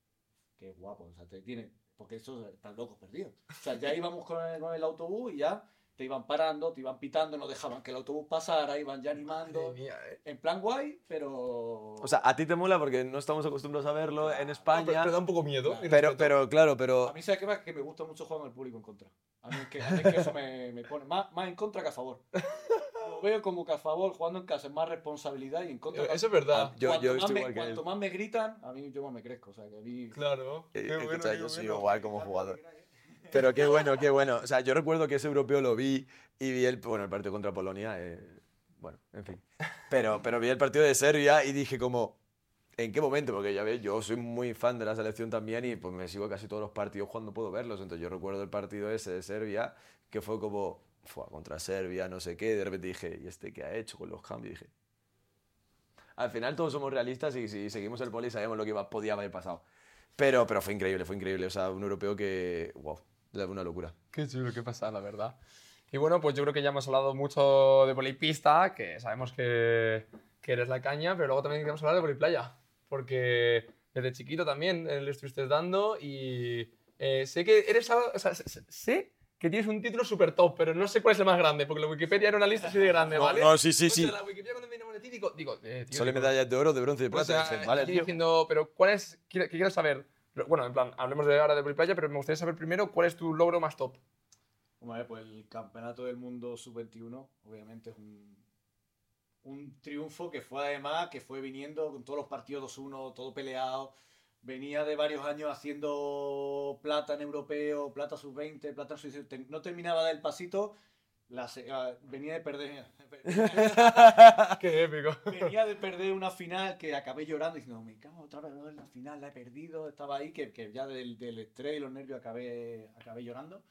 [SPEAKER 3] qué guapo, o sea, te tiene, porque esos están locos perdidos. O sea, ya íbamos con el, con el autobús y ya te iban parando, te iban pitando, no dejaban que el autobús pasara, iban ya animando.
[SPEAKER 2] Madre mía, eh.
[SPEAKER 3] En plan guay, pero.
[SPEAKER 1] O sea, a ti te mola porque no estamos acostumbrados a verlo en España.
[SPEAKER 2] Pero, pero da un poco miedo.
[SPEAKER 3] Claro.
[SPEAKER 1] Pero, pero, claro,
[SPEAKER 3] a
[SPEAKER 1] pero.
[SPEAKER 3] mí, ¿sabes qué pasa? Que me gusta mucho jugar con el público en contra. A mí es que, a mí es que eso me, me pone más, más en contra que a favor. Lo veo como que a favor, jugando en casa, es más responsabilidad y en contra.
[SPEAKER 2] Eso es verdad.
[SPEAKER 1] Ah, yo-
[SPEAKER 3] cuanto
[SPEAKER 1] yo
[SPEAKER 3] más
[SPEAKER 1] estoy
[SPEAKER 3] me,
[SPEAKER 1] igual que él.
[SPEAKER 3] cuanto más me gritan, a mí yo más me crezco. O sea, que a mí.
[SPEAKER 2] Claro.
[SPEAKER 1] Eh,
[SPEAKER 2] Qué bueno,
[SPEAKER 1] escucha,
[SPEAKER 2] qué
[SPEAKER 1] yo soy
[SPEAKER 2] bueno.
[SPEAKER 1] igual como jugador. Pero qué bueno, qué bueno. O sea, yo recuerdo que ese europeo lo vi y vi el, bueno, el partido contra Polonia. eh, bueno, en fin. Pero, pero vi el partido de Serbia y dije como, ¿en qué momento? Porque ya ves, yo soy muy fan de la selección también y pues me sigo casi todos los partidos cuando puedo verlos. Entonces yo recuerdo el partido ese de Serbia que fue como, fue contra Serbia, no sé qué. De repente dije, ¿y este qué ha hecho con los cambios? dije, al final todos somos realistas y si seguimos el poli sabemos lo que podía haber pasado. Pero, pero fue increíble, fue increíble. O sea, un europeo que, wow, una locura.
[SPEAKER 2] Qué chulo, qué pasa, la verdad. Y bueno, pues yo creo que ya hemos hablado mucho de volipista, que sabemos que, que eres la caña, pero luego también queremos hablar de voliplaya, porque desde chiquito también le estuviste dando y eh, sé que eres, algo- o sea, sé- sé que tienes un título súper top, pero no sé cuál es el más grande, porque la Wikipedia era una lista así de grande,
[SPEAKER 1] No,
[SPEAKER 2] ¿vale?
[SPEAKER 1] no, sí, sí,
[SPEAKER 2] O sea,
[SPEAKER 1] sí.
[SPEAKER 2] La Wikipedia cuando me viene a ti digo, digo, eh, tío,
[SPEAKER 1] Son
[SPEAKER 2] digo,
[SPEAKER 1] medallas de oro, de bronce y de
[SPEAKER 2] o
[SPEAKER 1] plata.
[SPEAKER 2] sea,
[SPEAKER 1] Dije, vale,
[SPEAKER 2] estoy
[SPEAKER 1] tío.
[SPEAKER 2] diciendo, pero ¿cuál es, qué, qué quieres saber? Bueno, en plan, hablemos de ahora de voliplaya, pero me gustaría saber primero cuál es tu logro más top.
[SPEAKER 3] Hombre, pues el campeonato del mundo sub-21, obviamente es un, un triunfo que fue además, que fue viniendo con todos los partidos 2-1, todo peleado. Venía de varios años haciendo plata en europeo, plata sub-20, plata sub te- No terminaba del pasito, la ah, venía de perder.
[SPEAKER 2] Qué épico.
[SPEAKER 3] venía de perder una final que acabé llorando diciendo, me cago otra vez en la final, la he perdido, estaba ahí, que, que ya del, del estrés y los nervios acabé, acabé llorando.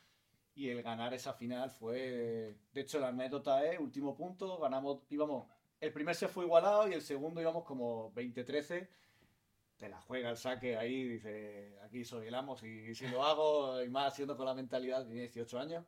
[SPEAKER 3] Y el ganar esa final fue, de hecho la anécdota es, último punto, ganamos, íbamos, el primer se fue igualado y el segundo íbamos como 20-13. Te la juega el saque ahí, dice, aquí soy el amo, si, si lo hago, y más siendo con la mentalidad de 18 años.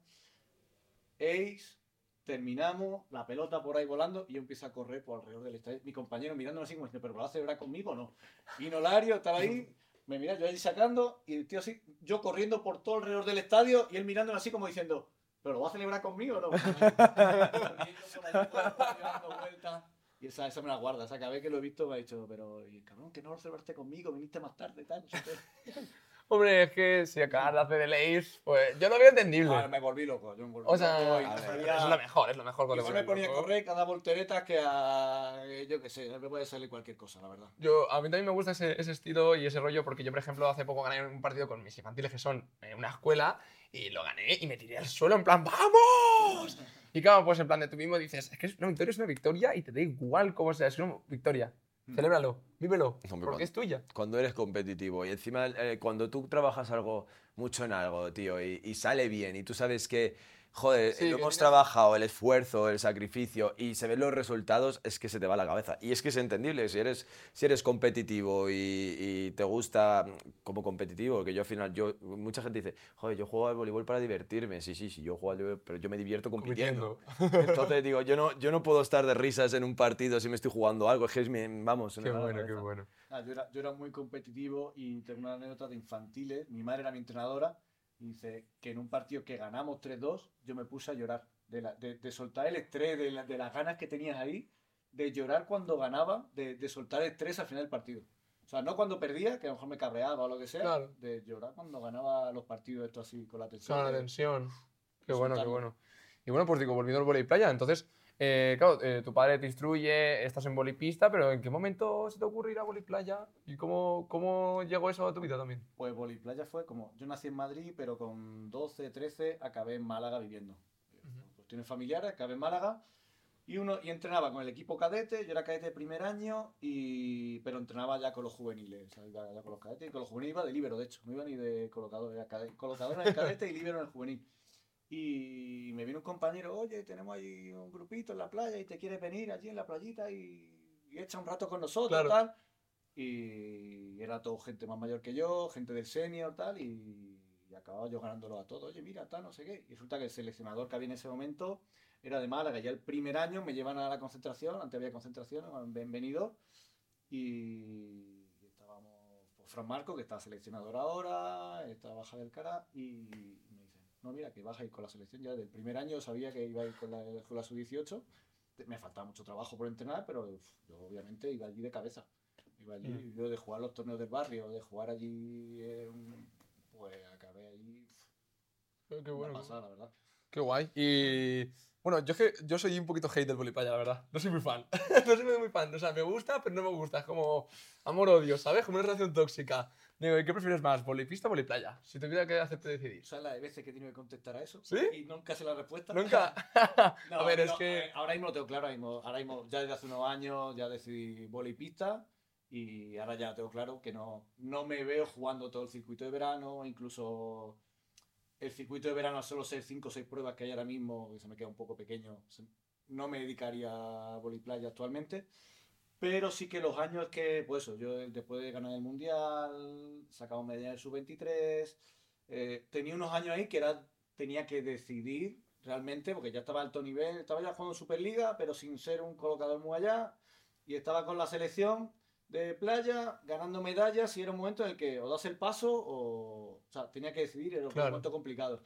[SPEAKER 3] Ace, terminamos, la pelota por ahí volando y yo empiezo a correr por alrededor del estadio. Mi compañero mirándome así como diciendo, ¿pero lo va a celebrar conmigo o no? Vino Lario, estaba ahí, me mira, yo ahí sacando y el tío así, yo corriendo por todo alrededor del estadio y él mirándome así como diciendo, ¿Pero lo va a celebrar conmigo o no? Y esa, esa me la guarda, o sea, cada vez que lo he visto me ha dicho, pero y, cabrón, que no lo celebraste conmigo, viniste más tarde, tal. no sé qué".
[SPEAKER 2] Hombre, es que si acabas de hacer de leyes, pues yo lo veo entendible.
[SPEAKER 3] Ah, me volví loco, yo me volví
[SPEAKER 2] O sea,
[SPEAKER 3] loco
[SPEAKER 2] ver, es lo mejor, es lo mejor cuando
[SPEAKER 3] Igual
[SPEAKER 2] se
[SPEAKER 3] me ponía a correr cada voltereta que a. Yo qué sé, me puede salir cualquier cosa, la verdad.
[SPEAKER 2] Yo, a mí también me gusta ese, ese estilo y ese rollo porque yo, por ejemplo, hace poco gané un partido con mis infantiles que son en una escuela y lo gané y me tiré al suelo en plan ¡Vamos! Y claro, pues en plan de tú mismo dices, es que es una victoria es una victoria y te da igual cómo sea, es una victoria. Celébralo, vívelo, porque
[SPEAKER 1] cuando-
[SPEAKER 2] es tuya.
[SPEAKER 1] Cuando eres competitivo y encima eh, cuando tú trabajas algo mucho en algo, tío, y, y sale bien y tú sabes que, joder,
[SPEAKER 2] Sí,
[SPEAKER 1] lo
[SPEAKER 2] que
[SPEAKER 1] hemos
[SPEAKER 2] tienes-
[SPEAKER 1] trabajado, el esfuerzo, el sacrificio y se ven los resultados, es que se te va la cabeza. Y es que es entendible, si eres, si eres competitivo y, y te gusta como competitivo, que yo al final, yo, mucha gente dice, joder, yo juego al voleibol para divertirme. Sí, sí, sí, yo juego al voleibol, pero yo me divierto compitiendo. Entonces digo, yo no, yo no puedo estar de risas en un partido si me estoy jugando algo, es que es mi, vamos,
[SPEAKER 2] Qué bueno, qué bueno.
[SPEAKER 3] Ah, yo, era, yo era muy competitivo y tengo una anécdota de infantiles. Mi madre era mi entrenadora y dice que en un partido que ganamos 3-2, yo me puse a llorar. De, la- de, de soltar el estrés, de, la- de las ganas que tenías ahí, de llorar cuando ganaba, de, de soltar el estrés al final del partido. O sea, no cuando perdía, que a lo mejor me cabreaba o lo que sea,
[SPEAKER 2] Claro.
[SPEAKER 3] de llorar cuando ganaba los partidos, esto así, con la tensión.
[SPEAKER 2] Con la tensión. Qué bueno, qué bueno. Y bueno, pues digo, volviendo al volei playa, entonces, eh, claro, eh, tu padre te instruye, estás en volipista, pero ¿en qué momento se te ocurre ir a volei playa? ¿Y cómo, cómo llegó eso a tu vida también?
[SPEAKER 3] Pues Playa fue como, yo nací en Madrid, pero con 12, 13 acabé en Málaga viviendo. Por Cuestiones familiares, acabé en Málaga y uno y entrenaba con el equipo cadete, yo era cadete de primer año, y, pero entrenaba ya con los juveniles, o sea, iba ya con los cadetes y con los juveniles iba de libero, de hecho, no iba ni de colocador, era cade- colocador en el cadete y libero en el juvenil. Y me vino un compañero, oye, tenemos ahí un grupito en la playa y te quieres venir allí en la playita y, y echa un rato con nosotros,
[SPEAKER 2] Claro.
[SPEAKER 3] tal. Y era todo gente más mayor que yo, gente del senior, tal, y, y acababa yo ganándolo a todos. Oye, mira, tal, no sé qué. Y resulta que el seleccionador que había en ese momento era de Málaga. Ya el primer año me llevan a la concentración, antes había concentración, bienvenido. Y estábamos, pues, Fran Marco, que está seleccionador ahora, estaba Javier Cara, y no, mira, que vas a ir con la selección ya del primer año, sabía que iba a ir con la, con la sub-18. Me faltaba mucho trabajo por entrenar, pero yo obviamente iba allí de cabeza. Iba allí,
[SPEAKER 2] Mm.
[SPEAKER 3] yo de jugar los torneos del barrio, de jugar allí, eh, pues acabé allí. uf,
[SPEAKER 2] Qué
[SPEAKER 3] una pasada, la verdad.
[SPEAKER 2] Qué guay. Y bueno, yo, es que, yo soy un poquito hate del voliplaya, la verdad. No soy muy fan. no soy muy fan. O sea, me gusta, pero no me gusta. Es como amor-odio, ¿sabes? Como una relación tóxica. Digo, ¿y qué prefieres más? ¿Volipista o voliplaya? Si tuviera que hacerte decidir.
[SPEAKER 3] ¿Sabes la de veces que he tenido que contestar a eso?
[SPEAKER 2] ¿Sí?
[SPEAKER 3] Y nunca sé la respuesta.
[SPEAKER 2] Nunca.
[SPEAKER 3] No,
[SPEAKER 2] a ver, es
[SPEAKER 3] no,
[SPEAKER 2] que.
[SPEAKER 3] Ahora mismo lo tengo claro, ahora mismo, ahora mismo, ya desde hace unos años ya decidí volipista y ahora ya tengo claro que no, no me veo jugando todo el circuito de verano, incluso el circuito de verano a solo ser 5 o 6 pruebas que hay ahora mismo, que se me queda un poco pequeño, no me dedicaría a voliplaya actualmente. Pero sí que los años que, pues eso, yo después de ganar el Mundial, sacaba medalla del Sub-23, eh, tenía unos años ahí que era, tenía que decidir realmente, porque ya estaba a alto nivel, estaba ya jugando Superliga, pero sin ser un colocador muy allá, y estaba con la selección de playa, ganando medallas, y era un momento en el que o das el paso o... O sea, tenía que decidir, era
[SPEAKER 2] Claro.
[SPEAKER 3] un momento complicado.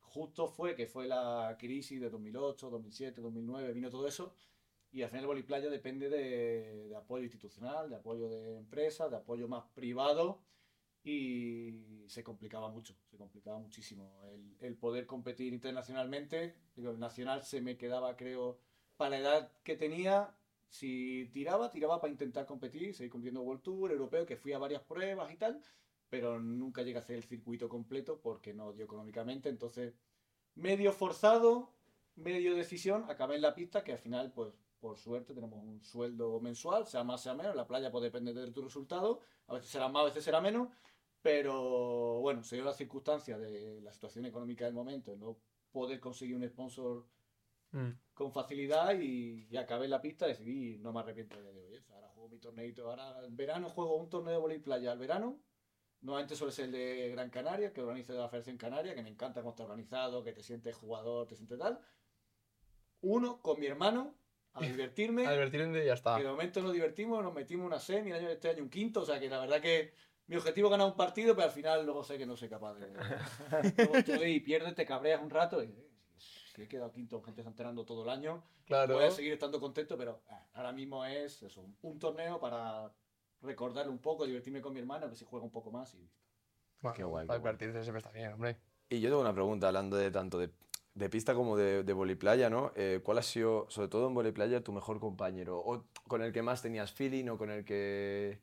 [SPEAKER 3] Justo fue que fue la crisis de 2008, 2007, 2009, vino todo eso, y al final el voliplaya depende de, apoyo institucional, de apoyo de empresas, de apoyo más privado y se complicaba mucho, se complicaba muchísimo el, poder competir internacionalmente. El nacional se me quedaba, creo, para la edad que tenía, si tiraba, tiraba para intentar competir, seguir compitiendo World Tour, europeo, que fui a varias pruebas y tal, pero nunca llegué a hacer el circuito completo porque no dio económicamente, entonces medio forzado, medio decisión, acabé en la pista que al final, pues por suerte, tenemos un sueldo mensual, sea más, sea menos, la playa puede depender de tu resultado, a veces será más, a veces será menos, pero bueno, se dio la circunstancia de la situación económica del momento, no poder conseguir un sponsor
[SPEAKER 2] Mm.
[SPEAKER 3] con facilidad y, y acabé en la pista y decidí, no me arrepiento de hoy. O sea, ahora juego mi torneito, ahora en verano juego un torneo de voleibol playa al verano. Normalmente suele ser el de Gran Canaria, que organiza la Federación Canaria, que me encanta cómo está organizado, que te sientes jugador, te sientes tal. Uno con mi hermano, a divertirme.
[SPEAKER 2] A divertirme y ya está.
[SPEAKER 3] que de momento nos divertimos, nos metimos una semi, el año, este año un quinto, o sea que la verdad que mi objetivo es ganar un partido, pero al final luego sé que no soy capaz de... luego estoy y pierdes, te cabreas un rato y... eh, si he quedado quinto, gente está entrenando todo el año,
[SPEAKER 2] Claro.
[SPEAKER 3] voy a seguir estando contento, pero ah, ahora mismo es eso, un torneo para recordarle un poco, divertirme con mi hermano, que se juega un poco más y listo.
[SPEAKER 2] Bueno,
[SPEAKER 1] Qué guay,
[SPEAKER 2] Para divertirse siempre está bien, hombre.
[SPEAKER 1] Y yo tengo una pregunta, hablando de tanto de, de pista como de, de voliplaya, ¿no? Eh, ¿Cuál ha sido, sobre todo en voliplaya, tu mejor compañero? ¿O con el que más tenías feeling o con el que...?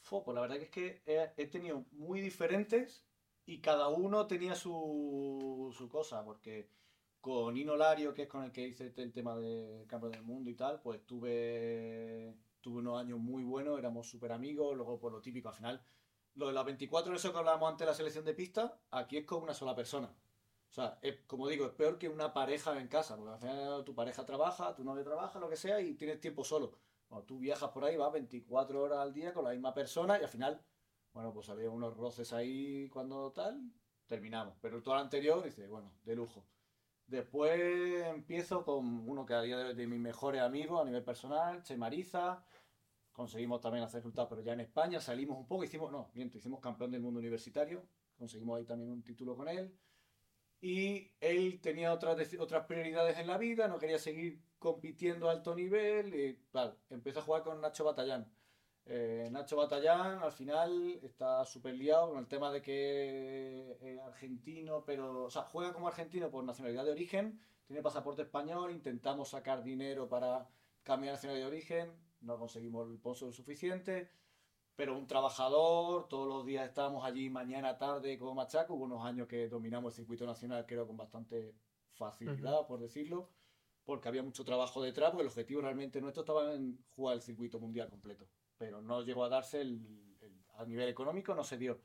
[SPEAKER 3] Fo, pues la verdad que es que he, tenido muy diferentes y cada uno tenía su, su cosa, porque con Ino Lario, que es con el que hice el tema del campo del mundo y tal, pues tuve, tuve unos años muy buenos, éramos súper amigos, luego por lo típico, al final, lo de las 24, eso que hablábamos antes de la selección de pista, aquí es con una sola persona. Sea, es, como digo, es peor que una pareja en casa, porque al final tu pareja trabaja, tu novio trabaja, lo que sea, y tienes tiempo solo. Cuando tú viajas por ahí, vas 24 horas al día con la misma persona y al final, bueno, pues había unos roces ahí cuando tal, terminamos. Pero todo lo anterior, dice, bueno, de lujo. Después empiezo con uno que a día de, de mis mejores amigos a nivel personal, Che Mariza. Conseguimos también hacer resultados, pero ya en España salimos un poco, hicimos, no, miento, hicimos campeón del mundo universitario, conseguimos ahí también un título con él. Y él tenía otras, otras prioridades en la vida, no quería seguir compitiendo a alto nivel y. Empezó a jugar con Nacho Batallán. Eh, Nacho Batallán al final está súper liado con el tema de que es argentino, pero, o sea, juega como argentino por nacionalidad de origen, tiene pasaporte español, intentamos sacar dinero para cambiar nacionalidad de origen, no conseguimos el sponsor suficiente, pero un trabajador, todos los días estábamos allí mañana, tarde como machaco, hubo unos años que dominamos el circuito nacional, creo, con bastante facilidad, por decirlo, porque había mucho trabajo detrás, porque el objetivo realmente nuestro estaba en jugar el circuito mundial completo, pero no llegó a darse el, el- a nivel económico, no se dio.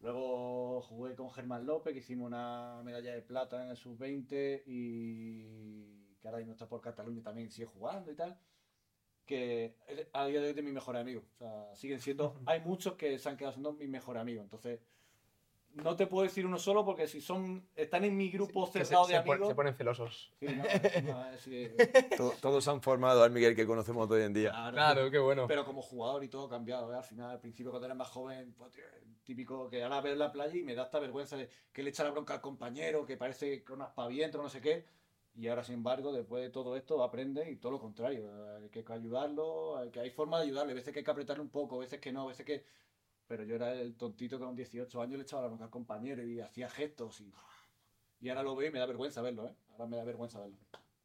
[SPEAKER 3] Luego jugué con Germán López, que hicimos una medalla de plata en el sub-20 y que ahora mismo está por Cataluña también sigue jugando y tal. Que a día de hoy es de mis mejores amigos. O sea, siguen siendo. Hay muchos que se han quedado siendo mis mejores amigos. Entonces, no te puedo decir uno solo porque si son. Están en mi grupo
[SPEAKER 2] Que se,
[SPEAKER 3] cerrado de
[SPEAKER 2] se pon-
[SPEAKER 3] amigos.
[SPEAKER 2] se ponen celosos.
[SPEAKER 3] Sí, no, no, es que-
[SPEAKER 1] To- Todos han formado al Miguel que conocemos hoy en día.
[SPEAKER 3] claro.
[SPEAKER 2] Claro, qué bueno.
[SPEAKER 3] Pero como jugador y todo ha cambiado, ¿eh? Al final, al principio, cuando eras más joven, pues, tío, típico que ahora ves la playa y me da esta vergüenza de que le echa la bronca al compañero, que parece con aspaviento, no sé qué. Y ahora, sin embargo, después de todo esto, aprende y todo lo contrario. Hay que ayudarlo, hay que hay forma de ayudarle. A veces que hay que apretarle un poco, a veces que no, a veces que. Pero yo era el tontito que con 18 años le echaba la bronca al compañero y hacía gestos y. Y ahora lo veo y me da vergüenza verlo, ¿eh? Ahora me da vergüenza verlo.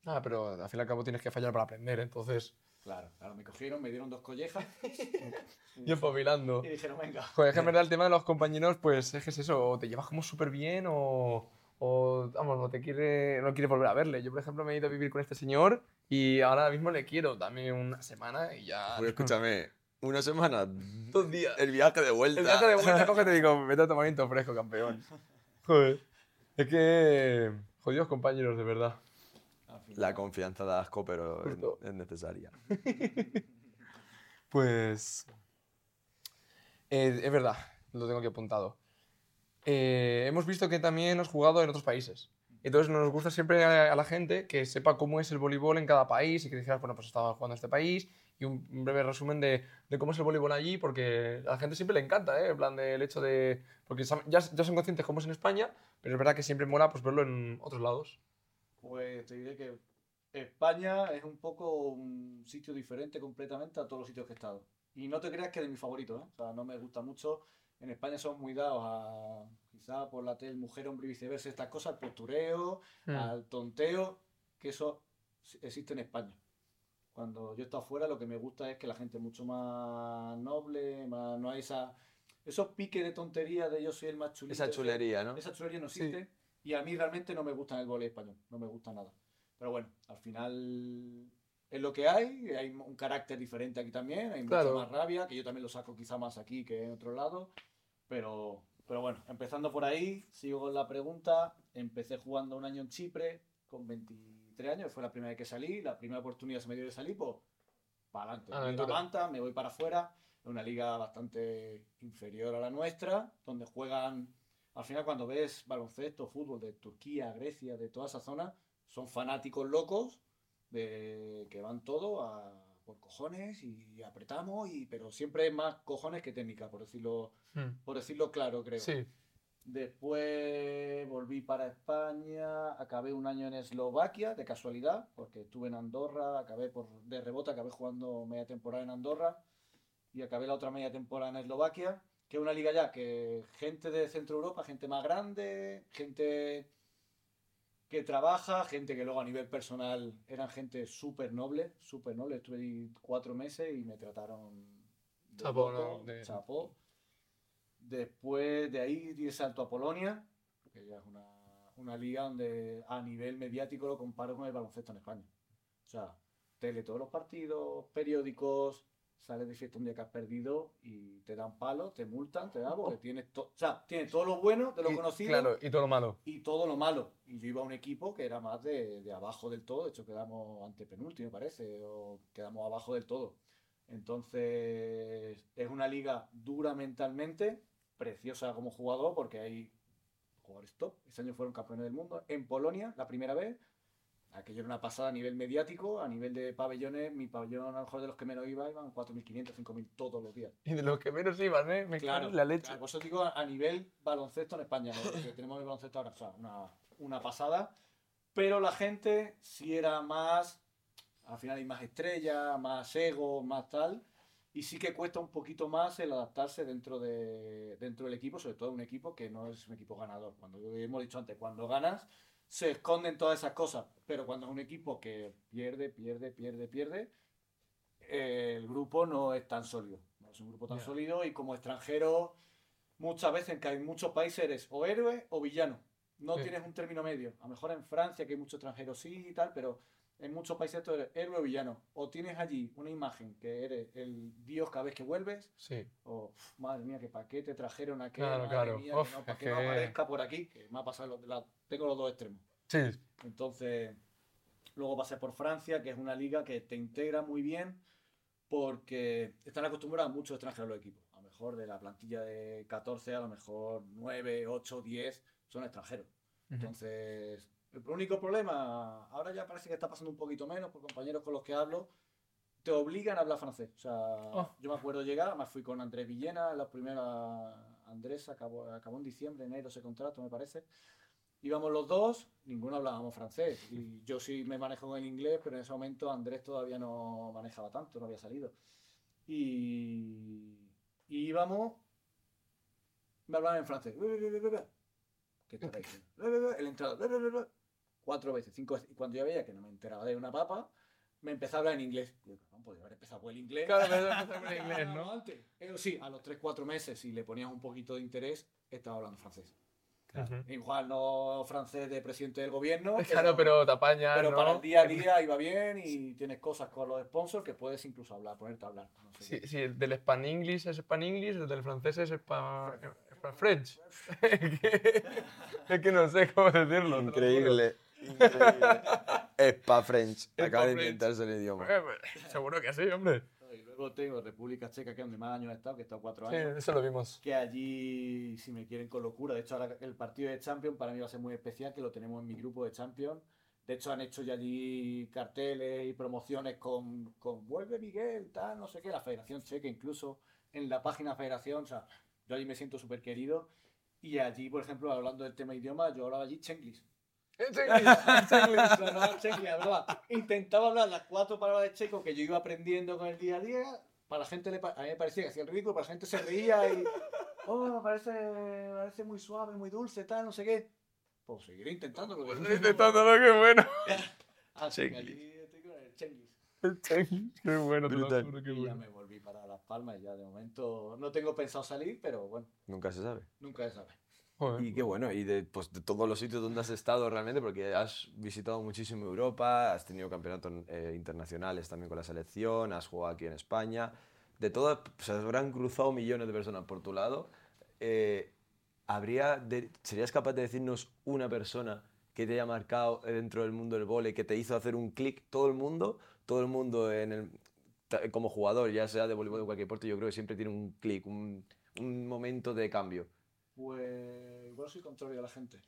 [SPEAKER 2] Ah, pero al fin y al cabo tienes que fallar para aprender, entonces.
[SPEAKER 3] Claro, claro, me cogieron, me dieron dos collejas
[SPEAKER 2] Y espabilando.
[SPEAKER 3] y dijeron, venga.
[SPEAKER 2] Joder, es que en verdad el tema de los compañeros, pues es que es eso, o te llevas como súper bien o, o, vamos, no te quiere, no quieres volver a verle. Yo, por ejemplo, me he ido a vivir con este señor y ahora mismo le quiero también una semana y ya...
[SPEAKER 1] Pues escúchame, una semana,
[SPEAKER 2] Dos días.
[SPEAKER 1] el viaje de vuelta.
[SPEAKER 2] El viaje de vuelta coge te digo, vete a tomar viento fresco, campeón. Joder. Es que... Jodidos compañeros, de verdad.
[SPEAKER 1] La confianza da asco, pero
[SPEAKER 2] Justo.
[SPEAKER 1] es necesaria.
[SPEAKER 2] Pues. eh, es verdad, lo tengo aquí apuntado. Eh, hemos visto que también has jugado en otros países. Entonces nos gusta siempre a, la gente que sepa cómo es el voleibol en cada país y que dijeras, bueno, pues estaba jugando en este país y un, breve resumen de, de cómo es el voleibol allí, porque a la gente siempre le encanta, ¿eh? En plan del hecho de... Porque ya, ya son conscientes cómo es en España, pero es verdad que siempre mola pues, verlo en otros lados.
[SPEAKER 3] Pues te diré que España es un poco un sitio diferente completamente a todos los sitios que he estado. Y no te creas que es de mis favoritos, ¿eh? O sea, no me gusta mucho. En España somos muy dados a, quizá por la tele, mujer, hombre y viceversa, estas cosas, al postureo,
[SPEAKER 2] Hmm.
[SPEAKER 3] al tonteo, que eso sí- existe en España. Cuando yo estoy afuera, lo que me gusta es que la gente es mucho más noble, más, no hay esa, esos piques de tontería de yo soy el más chulito.
[SPEAKER 1] Esa chulería, ¿no?
[SPEAKER 3] esa chulería no
[SPEAKER 2] Sí.
[SPEAKER 3] existe y a mí realmente no me gusta el voleibol español, no me gusta nada. Pero bueno, al final es lo que hay, hay un carácter diferente aquí también, hay mucha
[SPEAKER 2] Claro.
[SPEAKER 3] más rabia, que yo también lo saco quizá más aquí que en otro lado, pero, pero bueno, empezando por ahí, sigo con la pregunta, empecé jugando un año en Chipre con 23 años, fue la primera vez que salí, la primera oportunidad se me dio de salir, pues para adelante, me la
[SPEAKER 2] Aventura.
[SPEAKER 3] manta, me voy para afuera, es una liga bastante inferior a la nuestra, donde juegan al final cuando ves baloncesto, fútbol de Turquía, Grecia, de toda esa zona, son fanáticos locos de que van todo a, por cojones y apretamos, y, pero siempre es más cojones que técnica, por decirlo,
[SPEAKER 2] Hmm.
[SPEAKER 3] por decirlo claro, creo.
[SPEAKER 2] Sí.
[SPEAKER 3] Después volví para España, acabé un año en Eslovaquia, de casualidad, porque estuve en Andorra, acabé por, de rebote, acabé jugando media temporada en Andorra y acabé la otra media temporada en Eslovaquia, que es una liga ya que gente de Centro Europa, gente más grande, gente que trabaja, gente que luego a nivel personal eran gente súper noble, súper noble. Estuve ahí cuatro meses y me trataron de
[SPEAKER 2] Chapó,
[SPEAKER 3] loco,
[SPEAKER 2] ¿no? De-
[SPEAKER 3] chapó. Después de ahí di salto a Polonia, que ya es una, una liga donde a nivel mediático lo comparo con el baloncesto en España. O sea, tele todos los partidos, periódicos, sales de fiesta un día que has perdido y te dan palos, te multan, te dan, porque tienes, o sea, tienes todo lo bueno de lo
[SPEAKER 2] Y-
[SPEAKER 3] conocido
[SPEAKER 2] Claro, y todo lo malo.
[SPEAKER 3] y todo lo malo. Y yo iba a un equipo que era más de, de abajo del todo, de hecho quedamos antepenúltimo, me parece, o quedamos abajo del todo. Entonces, es una liga dura mentalmente, preciosa como jugador, porque hay jugadores top. Este año fueron campeones del mundo en Polonia, la primera vez. Aquello era una pasada a nivel mediático, a nivel de pabellones. Mi pabellón, a lo mejor de los que menos iba, iban 4.500, 5.000 todos los días.
[SPEAKER 2] Y de los que menos iban, ¿eh? Me en la leche.
[SPEAKER 3] Claro, por eso digo a, a nivel baloncesto en España, ¿no? que tenemos el baloncesto ahora, o sea, una, una pasada. Pero la gente sí era más, al final hay más estrellas, más ego, más tal. Y sí que cuesta un poquito más el adaptarse dentro, de, dentro del equipo, sobre todo un equipo que no es un equipo ganador. Cuando hemos dicho antes, cuando ganas, se esconden todas esas cosas. Pero cuando es un equipo que pierde, pierde, pierde, pierde, eh, el grupo no es tan sólido. No es un grupo tan sólido y como extranjero, muchas veces que hay muchos países eres o héroe o villano. No
[SPEAKER 2] Sí.
[SPEAKER 3] tienes un término medio. A lo mejor en Francia, que hay muchos extranjeros, sí y tal, pero en muchos países tú eres héroe o villano. O tienes allí una imagen que eres el dios cada vez que vuelves,
[SPEAKER 2] Sí.
[SPEAKER 3] o "Uf, madre mía, que para qué te trajeron aquí,
[SPEAKER 2] Claro, claro.
[SPEAKER 3] mía,
[SPEAKER 2] Uf,
[SPEAKER 3] que no, para que no aparezca por aquí, que me ha pasado, la- tengo los dos extremos.
[SPEAKER 2] Sí.
[SPEAKER 3] Entonces, luego pasé por Francia, que es una liga que te integra muy bien porque están acostumbrados muchos extranjeros a los equipos. A lo mejor de la plantilla de 14, a lo mejor 9, 8, 10 son extranjeros. Entonces, el único problema, ahora ya parece que está pasando un poquito menos por compañeros con los que hablo, te obligan a hablar francés. O sea,
[SPEAKER 2] Oh.
[SPEAKER 3] yo me acuerdo llegar, me fui con Andrés Villena, la primera, Andrés acabó, acabó en diciembre, enero ese contrato, me parece. Íbamos los dos, ninguno hablábamos francés. Y yo sí me manejo con el inglés, pero en ese momento Andrés todavía no manejaba tanto, no había salido. Y, y íbamos, me hablaban en francés. ¿Qué estará diciendo? El entrenador, cuatro veces, cinco veces. Y cuando yo veía que no me enteraba de una papa, me empezaba a hablar en inglés. Digo, no, podría haber empezado por el inglés.
[SPEAKER 2] Claro, pero empezó con el inglés, ¿no?
[SPEAKER 3] Antes. Pero sí, a los 3-4 meses, si le ponías un poquito de interés, estaba hablando francés.
[SPEAKER 2] Ujú.
[SPEAKER 3] Igual no francés de presidente del gobierno.
[SPEAKER 2] Claro, pero te apañas,
[SPEAKER 3] pero
[SPEAKER 2] ¿no?
[SPEAKER 3] para el día a día iba bien y tienes cosas con los sponsors que puedes incluso hablar, ponerte a hablar. no sé
[SPEAKER 2] Sí, sí, el del Span English es Span English, el del francés es Span, French. es, que, no sé cómo decirlo.
[SPEAKER 1] Increíble. Increíble. Spa French.
[SPEAKER 2] Spa
[SPEAKER 1] Acaba de inventarse el idioma.
[SPEAKER 2] Seguro que sí, hombre.
[SPEAKER 3] Y luego tengo República Checa, que es donde más años he estado, que he estado cuatro
[SPEAKER 2] Sí,
[SPEAKER 3] años.
[SPEAKER 2] eso lo vimos.
[SPEAKER 3] que allí, si me quieren con locura, de hecho ahora el partido de Champions para mí va a ser muy especial, que lo tenemos en mi grupo de Champions. De hecho han hecho ya allí carteles y promociones con, con vuelve Miguel, tal, no sé qué, la Federación Checa incluso en la página Federación, o sea, yo allí me siento súper querido. Y allí, por ejemplo, hablando del tema idioma, yo hablaba allí Chenglish. No, no. Intentaba hablar las cuatro palabras de checo que yo iba aprendiendo con el día a día. Para la gente, le, pa- a mí me parecía que hacía el ridículo, para la gente se reía y. Oh, parece, parece muy suave, muy dulce, tal, no sé qué. Pues seguiré intentando. porque-
[SPEAKER 2] Estoy intentándolo, qué bueno.
[SPEAKER 3] Así que
[SPEAKER 1] Chenglish.
[SPEAKER 3] allí estoy con el
[SPEAKER 2] English, Qué bueno, te lo juro, qué
[SPEAKER 3] Y ya
[SPEAKER 2] bueno.
[SPEAKER 3] me volví para Las Palmas y ya de momento no tengo pensado salir, pero bueno,
[SPEAKER 1] Nunca se sabe.
[SPEAKER 3] nunca se sabe.
[SPEAKER 2] Joder.
[SPEAKER 1] Y qué bueno, y de, pues, de todos los sitios donde has estado realmente, porque has visitado muchísimo Europa, has tenido campeonatos eh, internacionales también con la selección, has jugado aquí en España, de todas, se habrán cruzado millones de personas por tu lado. eh, ¿habría de- ¿Serías capaz de decirnos una persona que te haya marcado dentro del mundo del vóley, que te hizo hacer un clic? Todo el mundo, todo el mundo en el, como jugador, ya sea de voleibol o de cualquier deporte, yo creo que siempre tiene un clic, un, un momento de cambio.
[SPEAKER 3] Pues igual soy contrario a la gente.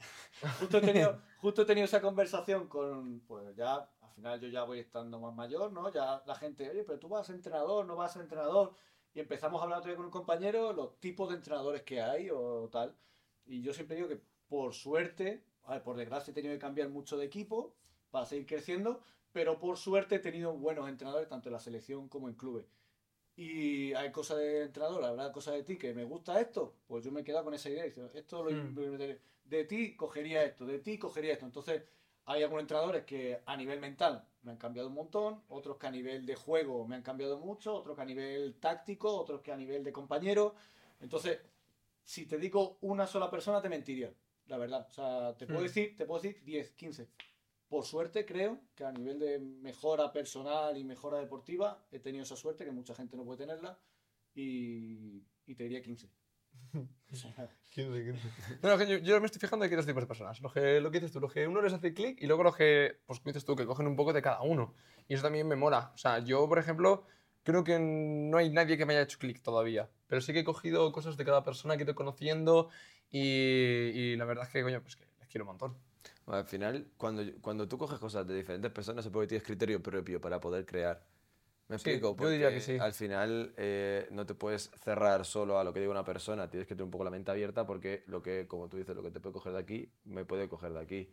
[SPEAKER 3] Justo he tenido, justo he tenido esa conversación con, pues ya, al final yo ya voy estando más mayor, ¿no? Ya la gente, oye, pero tú vas a entrenador, no vas a entrenador. Y empezamos a hablar día con un compañero los tipos de entrenadores que hay o tal. Y yo siempre digo que por suerte, ver, por desgracia he tenido que cambiar mucho de equipo para seguir creciendo, pero por suerte he tenido buenos entrenadores tanto en la selección como en clubes. Y hay cosas de entrenador, habrá cosas de ti que me gusta esto, pues yo me he quedado con esa idea. Esto lo-
[SPEAKER 2] Mm.
[SPEAKER 3] de, de ti cogería esto, de ti cogería esto. Entonces, hay algunos entrenadores que a nivel mental me han cambiado un montón, otros que a nivel de juego me han cambiado mucho, otros que a nivel táctico, otros que a nivel de compañero. Entonces, si te digo una sola persona, te mentiría, la verdad. O sea, te puedo
[SPEAKER 2] Mm.
[SPEAKER 3] decir, te puedo decir 10, 15. Por suerte, creo que a nivel de mejora personal y mejora deportiva, he tenido esa suerte que mucha gente no puede tenerla y, y te diría 15. O sea,
[SPEAKER 2] 15, 15. No, yo, yo me estoy fijando en que hay dos tipos de personas. Lo que, lo que dices tú, los que uno les hace clic y luego los que, pues dices tú, que cogen un poco de cada uno. Y eso también me mola. O sea, yo, por ejemplo, creo que no hay nadie que me haya hecho clic todavía. Pero sí que he cogido cosas de cada persona que he ido conociendo y, y la verdad es que, coño, pues que les quiero un montón.
[SPEAKER 1] Al final, cuando, cuando tú coges cosas de diferentes personas, es porque tienes criterio propio para poder crear. ¿Me
[SPEAKER 2] Sí,
[SPEAKER 1] explico?
[SPEAKER 2] yo diría que sí.
[SPEAKER 1] Al final, eh, no te puedes cerrar solo a lo que diga una persona, tienes que tener un poco la mente abierta porque lo que, como tú dices, lo que te puede coger de aquí, me puede coger de aquí.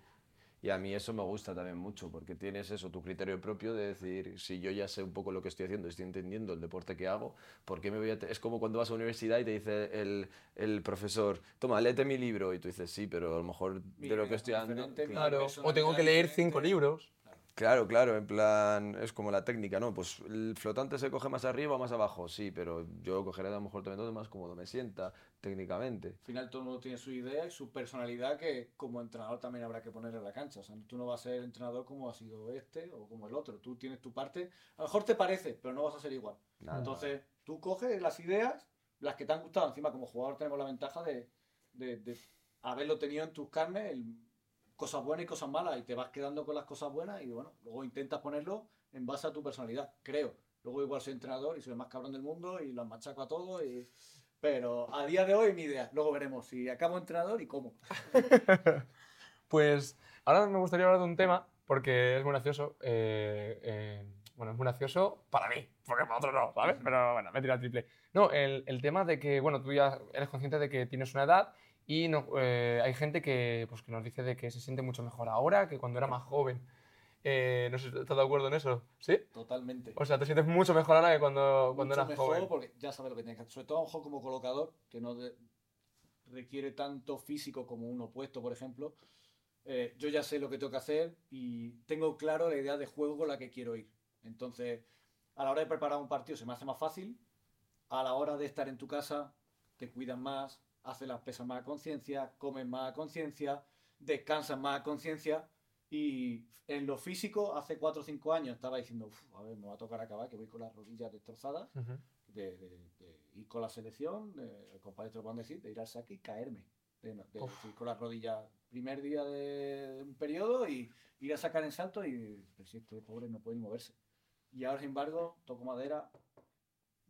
[SPEAKER 1] Y a mí eso me gusta también mucho, porque tienes eso, tu criterio propio de decir, si yo ya sé un poco lo que estoy haciendo, estoy entendiendo el deporte que hago, ¿por qué me voy a...? te-?" Es como cuando vas a la universidad y te dice el, el profesor, toma, léete mi libro, y tú dices, sí, pero a lo mejor de lo que estoy
[SPEAKER 3] es
[SPEAKER 1] haciendo...
[SPEAKER 2] Claro. O tengo que leer cinco libros.
[SPEAKER 1] Claro, claro, en plan, es como la técnica, ¿no? Pues el flotante se coge más arriba o más abajo, sí, pero yo cogeré a lo mejor también donde más cómodo me sienta, técnicamente.
[SPEAKER 3] Al final todo el mundo tiene su idea y su personalidad que como entrenador también habrá que poner en la cancha. O sea, tú no vas a ser entrenador como ha sido este o como el otro. Tú tienes tu parte. A lo mejor te parece, pero no vas a ser igual.
[SPEAKER 1] Nada.
[SPEAKER 3] Entonces, tú coges las ideas, las que te han gustado. Encima, como jugador tenemos la ventaja de, de- de haberlo tenido en tus carnes, el- cosas buenas y cosas malas, y te vas quedando con las cosas buenas y bueno, luego intentas ponerlo en base a tu personalidad, creo. Luego igual soy entrenador y soy el más cabrón del mundo y los machaco a todos y... Pero a día de hoy mi idea. Luego veremos si acabo entrenador y cómo.
[SPEAKER 2] Pues ahora me gustaría hablar de un tema porque es muy gracioso. eh, eh, bueno, es muy gracioso para mí, porque para otros no, ¿sabes? Pero bueno, me tira el triple. No, el, el tema de que, bueno, tú ya eres consciente de que tienes una edad y no, eh, hay gente que, pues, que nos dice de que se siente mucho mejor ahora que cuando era más joven. Eh, no sé estás de acuerdo en eso, ¿sí?
[SPEAKER 3] Totalmente.
[SPEAKER 2] O sea, te sientes mucho mejor ahora que cuando, cuando
[SPEAKER 3] Mucho
[SPEAKER 2] eras
[SPEAKER 3] mejor
[SPEAKER 2] joven.
[SPEAKER 3] porque ya sabes lo que tienes que hacer. Sobre todo como colocador, que no de- requiere tanto físico como un opuesto, por ejemplo. Eh, yo ya sé lo que tengo que hacer y tengo claro la idea de juego con la que quiero ir. Entonces, a la hora de preparar un partido se me hace más fácil. A la hora de estar en tu casa, te cuidas más, haces las pesas más a conciencia, comes más a conciencia, descansas más a conciencia. Y en lo físico, hace 4 o 5 años estaba diciendo, "Uf, a ver, me va a tocar acabar, que voy con las rodillas destrozadas
[SPEAKER 2] Ujú.
[SPEAKER 3] de, de- de ir con la selección, el compadre te lo pueden decir, de ir al saque y caerme. De, ir con las rodillas primer día de, de un periodo y ir a sacar en salto y pero si este pobre no puede ni moverse. Y ahora, sin embargo, toco madera,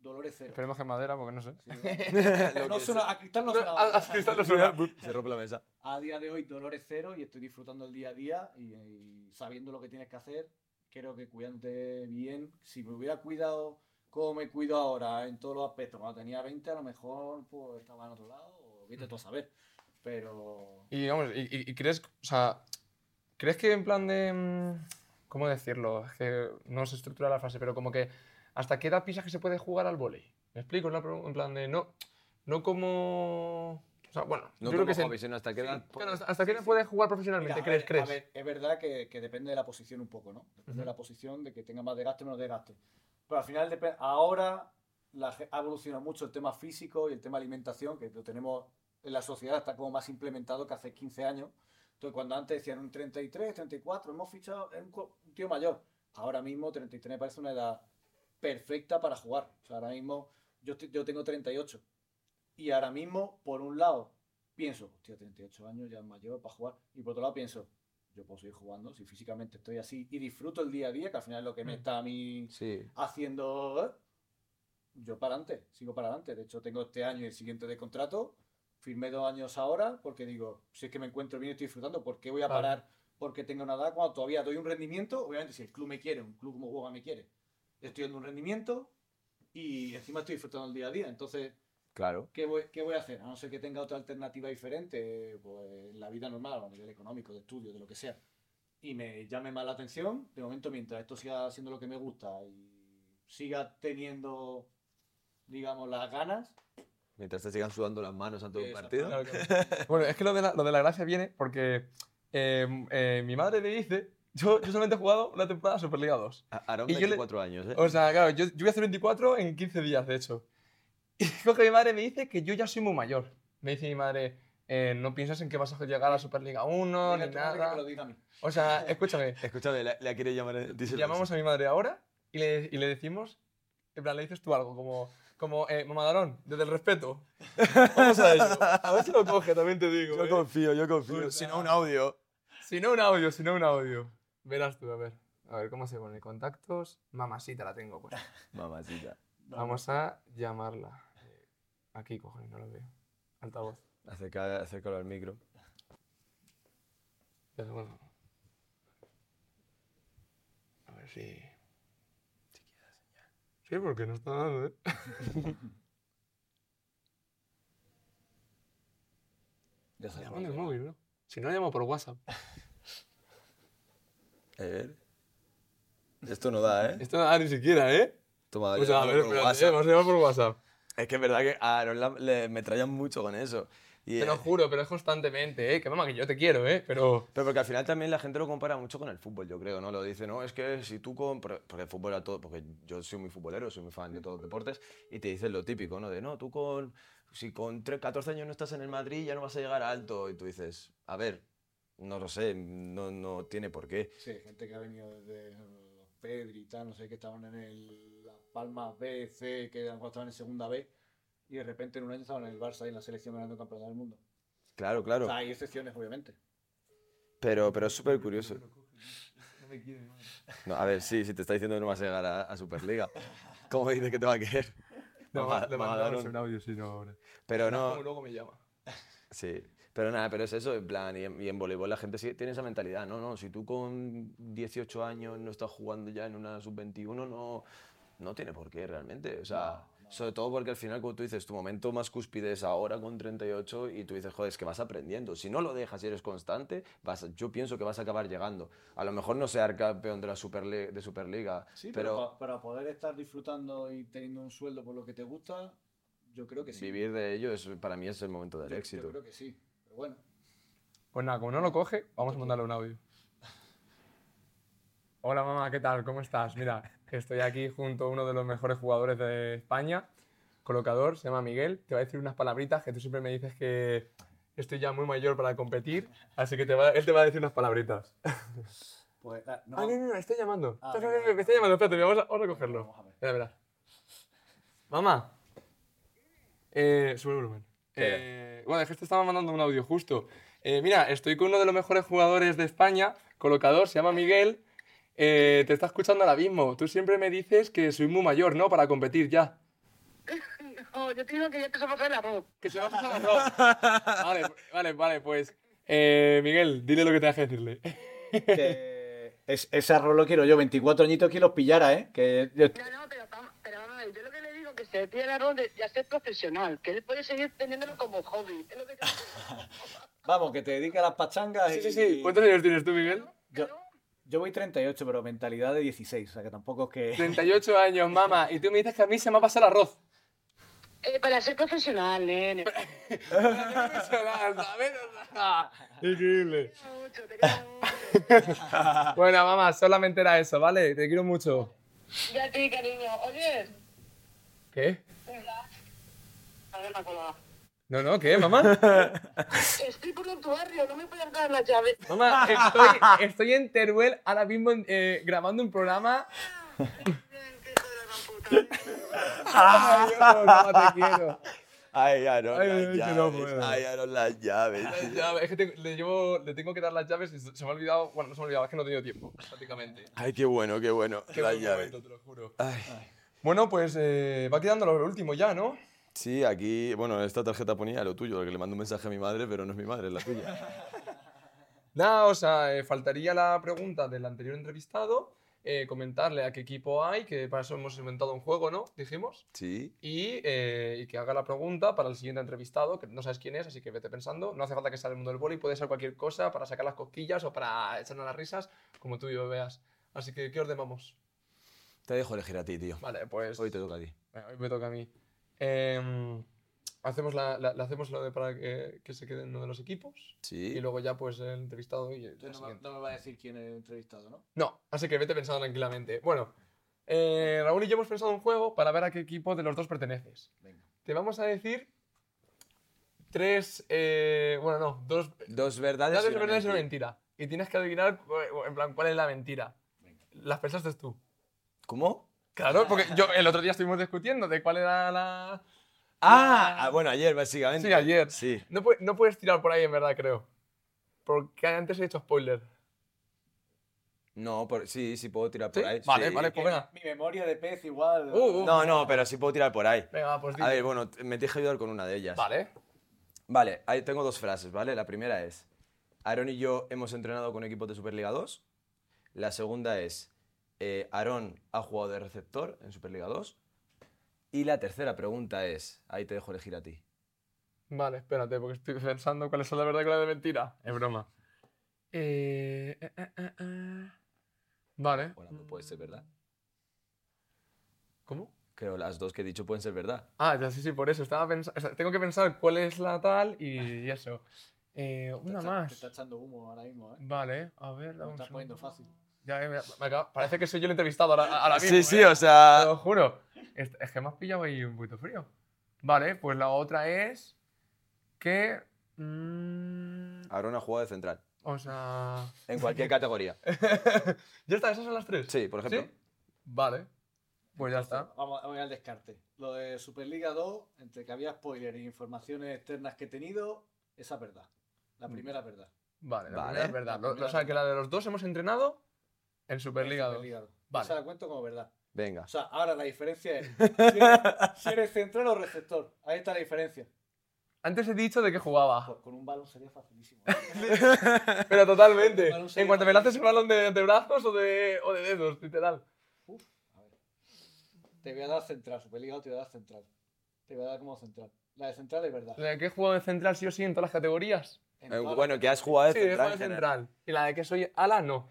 [SPEAKER 3] dolores cero.
[SPEAKER 2] Esperemos que madera, porque no sé.
[SPEAKER 3] Sí, no, no suena- a cristal no
[SPEAKER 2] No,
[SPEAKER 3] suena.
[SPEAKER 2] a- a cristal no suena.
[SPEAKER 1] Se rompe la mesa.
[SPEAKER 3] A día de hoy dolores cero y estoy disfrutando el día a día y, y sabiendo lo que tienes que hacer, creo que cuidándote bien, si me hubiera cuidado como me cuido ahora en todos los aspectos, cuando tenía 20 a lo mejor pues, estaba en otro lado o vete tú a saber, pero
[SPEAKER 2] Y, vamos, y, y- y crees, o sea, ¿crees que en plan de, mm, ¿cómo decirlo? Es que no se estructura la frase, pero como que, ¿hasta qué edad piensas que se puede jugar al vóley? ¿Me explico? En plan de, no, no como, o sea, bueno,
[SPEAKER 1] No
[SPEAKER 2] yo creo que se-
[SPEAKER 1] hobby, sino hasta qué edad.
[SPEAKER 2] ¿hasta, qué edad puedes jugar profesionalmente?
[SPEAKER 3] Mira, a
[SPEAKER 2] ¿Crees?
[SPEAKER 3] es verdad que, que depende de la posición un poco, ¿no? Depende de la posición, de que tenga más desgaste o menos desgaste. Pero al final, ahora la, ha evolucionado mucho el tema físico y el tema alimentación, que lo tenemos en la sociedad, está como más implementado que hace 15 años. Entonces, cuando antes decían un 33, 34, hemos fichado es un, un tío mayor. Ahora mismo 33 me parece una edad perfecta para jugar. O sea, ahora mismo yo, estoy- yo tengo 38. Y ahora mismo, por un lado, pienso, hostia, 38 años, ya es mayor para jugar. Y por otro lado pienso, yo puedo seguir jugando si físicamente estoy así y disfruto el día a día, que al final es lo que me
[SPEAKER 2] Mm.
[SPEAKER 3] está a mí
[SPEAKER 1] Sí.
[SPEAKER 3] haciendo. ¿eh? Yo para adelante, sigo para adelante. De hecho, tengo este año y el siguiente de contrato. Firmé dos años ahora porque digo, si es que me encuentro bien y estoy disfrutando, ¿por qué voy a parar porque tengo una edad cuando todavía doy un rendimiento? Obviamente, si el club me quiere, un club como Boga me quiere, estoy dando un rendimiento y encima estoy disfrutando el día a día. Entonces,
[SPEAKER 1] Claro.
[SPEAKER 3] ¿Qué voy, ¿Qué voy a hacer? A no ser que tenga otra alternativa diferente, pues en la vida normal, a nivel económico, de estudio, de lo que sea, y me llame más la atención, de momento, mientras esto siga siendo lo que me gusta y siga teniendo, digamos, las ganas,
[SPEAKER 1] Mientras te sigan sudando las manos antes de un partido.
[SPEAKER 2] Claro, claro. Bueno, es que lo de la, lo de la gracia viene porque eh, eh, mi madre me dice. Yo, yo solamente he jugado una temporada Superliga 2.
[SPEAKER 1] A- Aarón,
[SPEAKER 2] Y yo le-
[SPEAKER 1] 24 años, ¿eh?
[SPEAKER 2] O sea, claro, yo, yo voy a hacer 24 en 15 días, de hecho. Y coge mi madre me dice que yo ya soy muy mayor. Me dice mi madre, eh, no piensas en que vas a llegar a la Superliga 1
[SPEAKER 3] dile a
[SPEAKER 2] ni
[SPEAKER 3] madre que
[SPEAKER 2] nada.
[SPEAKER 3] lo diga a mí.
[SPEAKER 2] O sea, escúchame,
[SPEAKER 1] Escúchame, la, la quiere llamar. díselo.
[SPEAKER 2] llamamos a mi madre ahora y le, y le decimos, en plan, le dices tú algo como, como eh, mamadalón, desde el respeto. Vamos a ello. A ver si lo coge, también te digo.
[SPEAKER 1] Yo
[SPEAKER 2] ¿eh?
[SPEAKER 1] confío, yo confío.
[SPEAKER 2] O
[SPEAKER 1] Si no, un audio.
[SPEAKER 2] Si no un audio, si no un audio. Verás tú, a ver. A ver, ¿cómo se pone? Contactos. Mamasita la tengo, pues.
[SPEAKER 1] Mamacita.
[SPEAKER 2] Vamos a llamarla. Eh, Aquí, cojones, no lo veo. Altavoz.
[SPEAKER 1] Acerca, acércalo al micro.
[SPEAKER 2] Pero bueno. A ver si. Sí, porque no está dando, ¿eh?
[SPEAKER 3] Ya
[SPEAKER 2] en el móvil, ¿no? Si no, llamo por WhatsApp.
[SPEAKER 1] A ver. Esto no da, ¿eh?
[SPEAKER 2] Esto no da ni siquiera, ¿eh?
[SPEAKER 1] Toma,
[SPEAKER 2] O sea, a ver,
[SPEAKER 1] por
[SPEAKER 2] espérate,
[SPEAKER 1] WhatsApp.
[SPEAKER 2] eh, vamos a llamar por WhatsApp.
[SPEAKER 1] Es que es verdad que a Aaron la- le, me traían mucho con eso. Y,
[SPEAKER 2] Te lo
[SPEAKER 1] eh,
[SPEAKER 2] juro, pero es constantemente, ¿eh? Que mamá, que yo te quiero, ¿eh? Pero.
[SPEAKER 1] Pero porque al final también la gente lo compara mucho con el fútbol, yo creo, ¿no? Lo dice, no, es que si tú con... Porque el fútbol a todo... Porque yo soy muy futbolero, soy muy fan de todos los deportes, y te dicen lo típico, ¿no? De, no, tú con... Si con tre- 14 años no estás en el Madrid ya no vas a llegar alto. Y tú dices, a ver, no lo sé, no, no tiene por qué.
[SPEAKER 3] Sí, gente que ha venido desde los Pedri y tal, no sé, que estaban en el Las Palmas B, C, que estaban en segunda B, y de repente en un año estaban en el Barça y en la selección ganando el campeonato del mundo.
[SPEAKER 1] Claro,
[SPEAKER 3] O
[SPEAKER 1] claro.
[SPEAKER 3] sea, hay excepciones, obviamente.
[SPEAKER 1] Pero, pero es súper curioso.
[SPEAKER 2] No me quiere,
[SPEAKER 1] No, a ver, sí, si te está diciendo que no vas a llegar a, a Superliga. ¿Cómo dices que te va a querer?
[SPEAKER 2] No,
[SPEAKER 1] Mama-
[SPEAKER 2] le un audio, sí, no, ahora.
[SPEAKER 1] Pero
[SPEAKER 2] Como
[SPEAKER 1] no...
[SPEAKER 2] luego me llama.
[SPEAKER 1] Sí, pero nada, pero es eso, en plan, y en, y en voleibol la gente tiene esa mentalidad, no, no, si tú con 18 años no estás jugando ya en una sub-21, no, no tiene por qué realmente, o sea, sobre todo porque al final, como tú dices, tu momento más cúspide es ahora con 38 y tú dices, joder, es que vas aprendiendo, si no lo dejas y eres constante, vas, a- yo pienso que vas a acabar llegando, a lo mejor no ser campeón de la Superli- de Superliga,
[SPEAKER 3] Sí, pero,
[SPEAKER 1] pero,
[SPEAKER 3] pa- para poder estar disfrutando y teniendo un sueldo por lo que te gusta, yo creo que sí.
[SPEAKER 1] vivir de ello es, para mí es el momento del
[SPEAKER 3] Yo-
[SPEAKER 1] éxito.
[SPEAKER 3] Yo creo que sí, pero bueno.
[SPEAKER 2] Pues nada, como no lo coge, vamos a mandarle un audio. Hola mamá, ¿qué tal? ¿Cómo estás? Mira, estoy aquí junto a uno de los mejores jugadores de España, colocador, se llama Miguel. Te va a decir unas palabritas que tú siempre me dices que estoy ya muy mayor para competir, así que te va- él te va a decir unas palabritas.
[SPEAKER 3] Pues, ah, no,
[SPEAKER 2] Ah, no, no, no, estoy llamando.
[SPEAKER 3] Ah,
[SPEAKER 2] me está llamando, espérate, vamos a, vamos a cogerlo.
[SPEAKER 3] Vamos a ver.
[SPEAKER 2] Espera. Mamá. Eh, sube el volumen. Eh, bueno, es que te estaba mandando un audio justo. Eh, mira, estoy con uno de los mejores jugadores de España, colocador, se llama Miguel. Eh, te está escuchando ahora mismo. Tú siempre me dices que soy muy mayor, ¿no? Para competir ya.
[SPEAKER 5] No, yo te digo que ya te hacer el arroz.
[SPEAKER 2] Que se va a pasar arroz. Vale, vale, vale, pues. eh, Miguel, dile lo que tengas que decirle.
[SPEAKER 3] que es- ese arroz lo quiero yo, 24 añitos que los pillara, ¿eh? Que yo-
[SPEAKER 5] No, no, pero, vamos- pero vamos a ver, yo lo que se pide el arroz de ya ser profesional, que él puede seguir teniéndolo como hobby. Es lo que
[SPEAKER 3] Vamos, que te dedica a las pachangas
[SPEAKER 2] Sí,
[SPEAKER 3] y...
[SPEAKER 2] sí, sí. ¿Cuántos años tienes tú, Miguel?
[SPEAKER 3] Yo, yo voy 38, pero mentalidad de 16, o sea que tampoco es que...
[SPEAKER 2] 38 años, mamá. Y tú me dices que a mí se me ha pasado el arroz.
[SPEAKER 5] Eh, para ser profesional, nene. Te
[SPEAKER 2] Increíble.
[SPEAKER 5] quiero mucho, te quiero mucho.
[SPEAKER 2] Bueno, mamá, solamente era eso, ¿vale? Te quiero mucho.
[SPEAKER 5] Y a ti, cariño. Oye,
[SPEAKER 2] ¿Qué? No, no, ¿qué, mamá?
[SPEAKER 5] Estoy por tu barrio, no me puedes dar la llave.
[SPEAKER 2] Mamá, estoy, estoy en Teruel ahora mismo eh, grabando un programa. Ay, Dios, mamá, te quiero.
[SPEAKER 1] Ay, Aaron,
[SPEAKER 2] Ay,
[SPEAKER 1] las
[SPEAKER 2] ay,
[SPEAKER 1] llaves.
[SPEAKER 2] no.
[SPEAKER 1] Ay, Aaron, las llaves.
[SPEAKER 2] Las llaves, Es que te- le, llevo, le tengo que dar las llaves y se me ha olvidado. Bueno, no se me ha olvidado, es que no he tenido tiempo, prácticamente.
[SPEAKER 1] Ay, qué bueno, qué bueno.
[SPEAKER 2] Qué
[SPEAKER 1] las
[SPEAKER 2] buen
[SPEAKER 1] llaves.
[SPEAKER 2] momento, te lo juro.
[SPEAKER 1] Ay.
[SPEAKER 2] Bueno, pues eh, va quedando lo último ya, ¿no?
[SPEAKER 1] Sí, aquí, bueno, esta tarjeta ponía lo tuyo, que le mando un mensaje a mi madre, pero no es mi madre, es la tuya.
[SPEAKER 2] Nada, o sea, eh, faltaría la pregunta del anterior entrevistado. eh, comentarle a qué equipo hay, que para eso hemos inventado un juego, ¿no? Dijimos.
[SPEAKER 1] Sí.
[SPEAKER 2] Y, eh, y que haga la pregunta para el siguiente entrevistado, que no sabes quién es, así que vete pensando. No hace falta que sea del mundo del boli, puede ser cualquier cosa para sacar las cosquillas o para echarnos las risas, como tú y yo veas. Así que, ¿qué ordenamos?
[SPEAKER 1] Te dejo elegir a ti, tío.
[SPEAKER 2] Vale, pues.
[SPEAKER 1] Hoy te toca a ti.
[SPEAKER 2] Venga, hoy me toca a mí. Em, hacemos la, la- la hacemos lo de para que, que se quede en uno de los equipos.
[SPEAKER 1] Sí.
[SPEAKER 2] Y luego ya, pues, el entrevistado y el
[SPEAKER 3] no me, no me va a decir quién es el entrevistado, ¿no?
[SPEAKER 2] No, así que vete pensando tranquilamente. Bueno, eh, Raúl y yo hemos pensado un juego para ver a qué equipo de los dos perteneces.
[SPEAKER 3] Venga.
[SPEAKER 2] Te vamos a decir tres. eh, bueno, no, dos.
[SPEAKER 1] Dos verdades.
[SPEAKER 2] Dos verdades y una
[SPEAKER 1] mentira.
[SPEAKER 2] mentira. Y tienes que adivinar, cu- en plan, cuál es la mentira.
[SPEAKER 3] Venga.
[SPEAKER 2] Las pensaste tú.
[SPEAKER 1] ¿Cómo?
[SPEAKER 2] Claro, porque yo el otro día estuvimos discutiendo de cuál era la.
[SPEAKER 1] Ah,
[SPEAKER 2] la-
[SPEAKER 1] ah, bueno, ayer básicamente.
[SPEAKER 2] Sí, ayer.
[SPEAKER 1] Sí.
[SPEAKER 2] No, no puedes tirar por ahí, en verdad, creo. Porque antes he hecho spoiler.
[SPEAKER 1] No, por- sí, sí puedo tirar por
[SPEAKER 2] ¿Sí?
[SPEAKER 1] ahí.
[SPEAKER 2] Vale,
[SPEAKER 1] sí.
[SPEAKER 2] vale. pues venga.
[SPEAKER 3] Mi memoria de pez igual.
[SPEAKER 2] Uh, uh.
[SPEAKER 1] No, no, pero sí puedo tirar por ahí.
[SPEAKER 2] Venga, va, pues
[SPEAKER 1] A
[SPEAKER 2] di.
[SPEAKER 1] ver, bueno, me tienes que ayudar con una de ellas.
[SPEAKER 2] Vale.
[SPEAKER 1] Vale, ahí tengo dos frases, ¿vale? La primera es, Aaron y yo hemos entrenado con equipos de Superliga 2. La segunda es, eh, Aaron ha jugado de receptor en Superliga 2. Y la tercera pregunta es, ahí te dejo elegir a ti.
[SPEAKER 2] Vale, espérate, porque estoy pensando cuáles son la verdad y cuál es de mentira. Es broma. Eh, eh, eh, eh. Vale.
[SPEAKER 1] Bueno, no puede ser verdad.
[SPEAKER 2] ¿Cómo?
[SPEAKER 1] Creo las dos que he dicho pueden ser verdad.
[SPEAKER 2] Ah, ya sí, sí, por eso. Estaba pensando. tengo que pensar cuál es la tal y, eso. Eh,
[SPEAKER 3] Te
[SPEAKER 2] una
[SPEAKER 3] Te
[SPEAKER 2] más.
[SPEAKER 3] está echando humo ahora mismo, ¿eh?
[SPEAKER 2] Vale, a ver.
[SPEAKER 3] Lo estás poniendo fácil.
[SPEAKER 2] Ya, eh, me- me acaba- parece que soy yo el entrevistado ahora, ahora mismo.
[SPEAKER 1] sí, sí,
[SPEAKER 2] ¿eh?
[SPEAKER 1] o sea...
[SPEAKER 2] Te lo juro. Es, es que me has pillado ahí un poquito frío. Vale, pues la otra es que. mm,
[SPEAKER 1] Aaron ha jugado de central.
[SPEAKER 2] o sea.
[SPEAKER 1] En cualquier categoría.
[SPEAKER 2] ¿Ya está? ¿Esas son las tres?
[SPEAKER 1] Sí, por ejemplo.
[SPEAKER 2] ¿Sí? Vale. Pues ya está.
[SPEAKER 3] Vamos, vamos al descarte. Lo de Superliga 2, entre que había spoilers e informaciones externas que he tenido, esa es verdad. La primera es verdad.
[SPEAKER 2] Vale, la
[SPEAKER 1] Vale.
[SPEAKER 2] primera es verdad.
[SPEAKER 3] La
[SPEAKER 2] Lo-
[SPEAKER 3] primera
[SPEAKER 2] o sea, que la de los dos hemos entrenado en Superliga 2.
[SPEAKER 3] Superliga 2.
[SPEAKER 2] Vale.
[SPEAKER 3] Esa la cuento como verdad.
[SPEAKER 1] Venga.
[SPEAKER 3] O sea, ahora la diferencia es si eres, si eres central o receptor. Ahí está la diferencia.
[SPEAKER 2] Antes he dicho de que jugaba.
[SPEAKER 3] Pues con un balón sería facilísimo.
[SPEAKER 2] Pero totalmente. En cuanto me lances el balón de, de brazos o de, o de dedos, literal.
[SPEAKER 3] Uf, a ver. Te voy a dar central, Superliga 2 te voy a dar central. Te voy a dar como central. La de central es verdad.
[SPEAKER 2] La de que he jugado de central sí o sí en todas las categorías.
[SPEAKER 1] Eh, bueno, que has jugado de
[SPEAKER 2] Sí,
[SPEAKER 1] central.
[SPEAKER 2] jugado de central. Y la de que soy ala, no.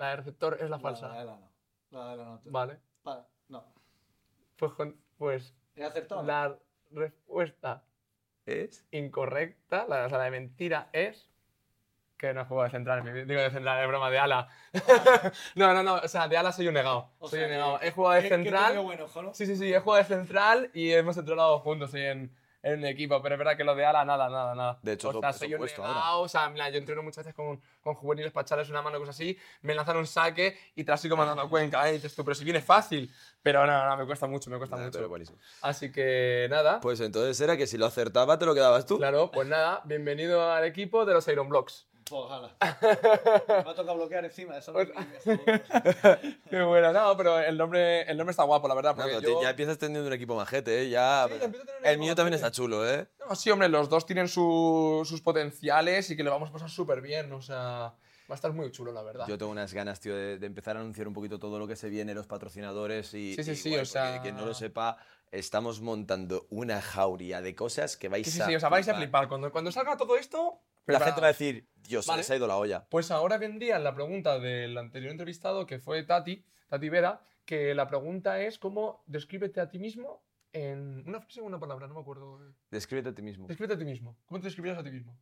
[SPEAKER 2] La de receptor es la
[SPEAKER 3] La de
[SPEAKER 2] falsa.
[SPEAKER 3] la no. La de la no.
[SPEAKER 2] Vale.
[SPEAKER 3] Pa- no.
[SPEAKER 2] Pues, con- pues
[SPEAKER 3] ¿He acertado?
[SPEAKER 2] la respuesta
[SPEAKER 1] ¿Es?
[SPEAKER 2] incorrecta, la, o sea, la de mentira es que no juego de central. Digo de central, es broma, de ala. no, no, no, o sea, de ala soy un negado.
[SPEAKER 3] O
[SPEAKER 2] soy
[SPEAKER 3] sea
[SPEAKER 2] un negado. He jugado de central.
[SPEAKER 3] tenido buen ojo, ¿no?
[SPEAKER 2] Sí, sí, sí, he jugado de central y hemos entrenado juntos en, en un equipo, pero es verdad que lo de ala, nada, nada, nada.
[SPEAKER 1] De hecho,
[SPEAKER 2] o sea, soy un negado, o sea, mira, yo entreno muchas veces con, con juveniles para echarles una mano, cosas así, me lanzan un saque y la sigo mandando a Cuenca, ¿eh? Y dices tú, pero si viene fácil. Pero no, no, me cuesta mucho, me cuesta
[SPEAKER 1] Nada,
[SPEAKER 2] mucho.
[SPEAKER 1] pero buenísimo.
[SPEAKER 2] Así que nada,
[SPEAKER 1] Pues entonces era que si lo acertaba te lo quedabas tú.
[SPEAKER 2] claro, pues nada, bienvenido al equipo de los Iron Blocks.
[SPEAKER 3] Pues ojalá. Me ha tocado bloquear encima. Eso no es mi-
[SPEAKER 2] Qué buena, no, pero el nombre, el nombre está guapo, la verdad,
[SPEAKER 1] No,
[SPEAKER 2] porque yo...
[SPEAKER 1] ya empiezas teniendo un equipo majete, ¿eh? Ya...
[SPEAKER 2] Sí, ya a
[SPEAKER 1] el mío también está chulo, ¿eh?
[SPEAKER 2] No, sí, hombre, los dos tienen su- sus potenciales y que lo vamos a pasar súper bien. O sea, va a estar muy chulo, la verdad.
[SPEAKER 1] Yo tengo unas ganas, tío, de, de empezar a anunciar un poquito todo lo que se viene, los patrocinadores y...
[SPEAKER 2] Sí, sí,
[SPEAKER 1] y
[SPEAKER 2] sí,
[SPEAKER 1] guay,
[SPEAKER 2] o sea-
[SPEAKER 1] Quien no lo sepa, estamos montando una jauría de cosas que vais
[SPEAKER 2] Sí, sí,
[SPEAKER 1] a
[SPEAKER 2] sí, o sea, vais a
[SPEAKER 1] flipar.
[SPEAKER 2] flipar. Cuando, cuando salga todo esto.
[SPEAKER 1] La
[SPEAKER 2] preparaos.
[SPEAKER 1] gente va a decir, Dios, se
[SPEAKER 2] Vale.
[SPEAKER 1] les ha ido la olla.
[SPEAKER 2] Pues ahora vendría la pregunta del anterior entrevistado, que fue Tati, Tati Vera, que la pregunta es: ¿cómo descríbete a ti mismo en una frase o una palabra? No me acuerdo.
[SPEAKER 1] Descríbete a ti mismo.
[SPEAKER 2] Descríbete a ti mismo. ¿Cómo te describirías a ti mismo?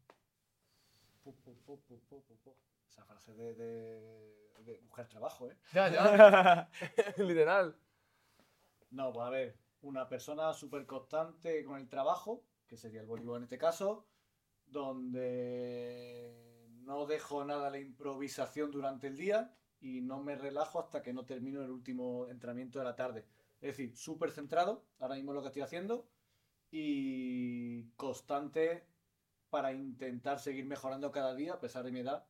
[SPEAKER 3] Esa frase de, de, de buscar trabajo, ¿eh?
[SPEAKER 2] Ya, ya. Literal.
[SPEAKER 3] No, pues a ver, una persona súper constante con el trabajo, que sería el voleibol en este caso, donde no dejo nada a la improvisación durante el día y no me relajo hasta que no termino el último entrenamiento de la tarde. Es decir, súper centrado, ahora mismo lo que estoy haciendo, y constante para intentar seguir mejorando cada día a pesar de mi edad.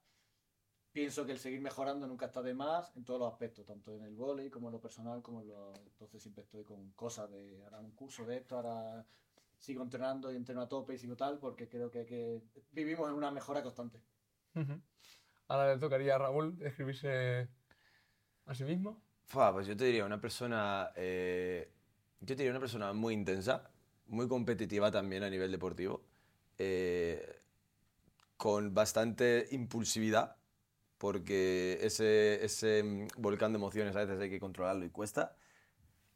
[SPEAKER 3] Pienso que el seguir mejorando nunca está de más en todos los aspectos, tanto en el vóley como en lo personal, como en lo... Entonces siempre estoy con cosas de ahora un curso de esto, ahora sigo entrenando y entreno a tope y sigo tal, porque creo que, que vivimos en una mejora constante.
[SPEAKER 2] Ahora le tocaría a Raúl describirse Así mismo.
[SPEAKER 1] Fua, pues yo te diría una persona. eh, yo te diría una persona muy intensa, muy competitiva también a nivel deportivo, eh, con bastante impulsividad, porque ese, ese mm, volcán de emociones a veces hay que controlarlo y cuesta.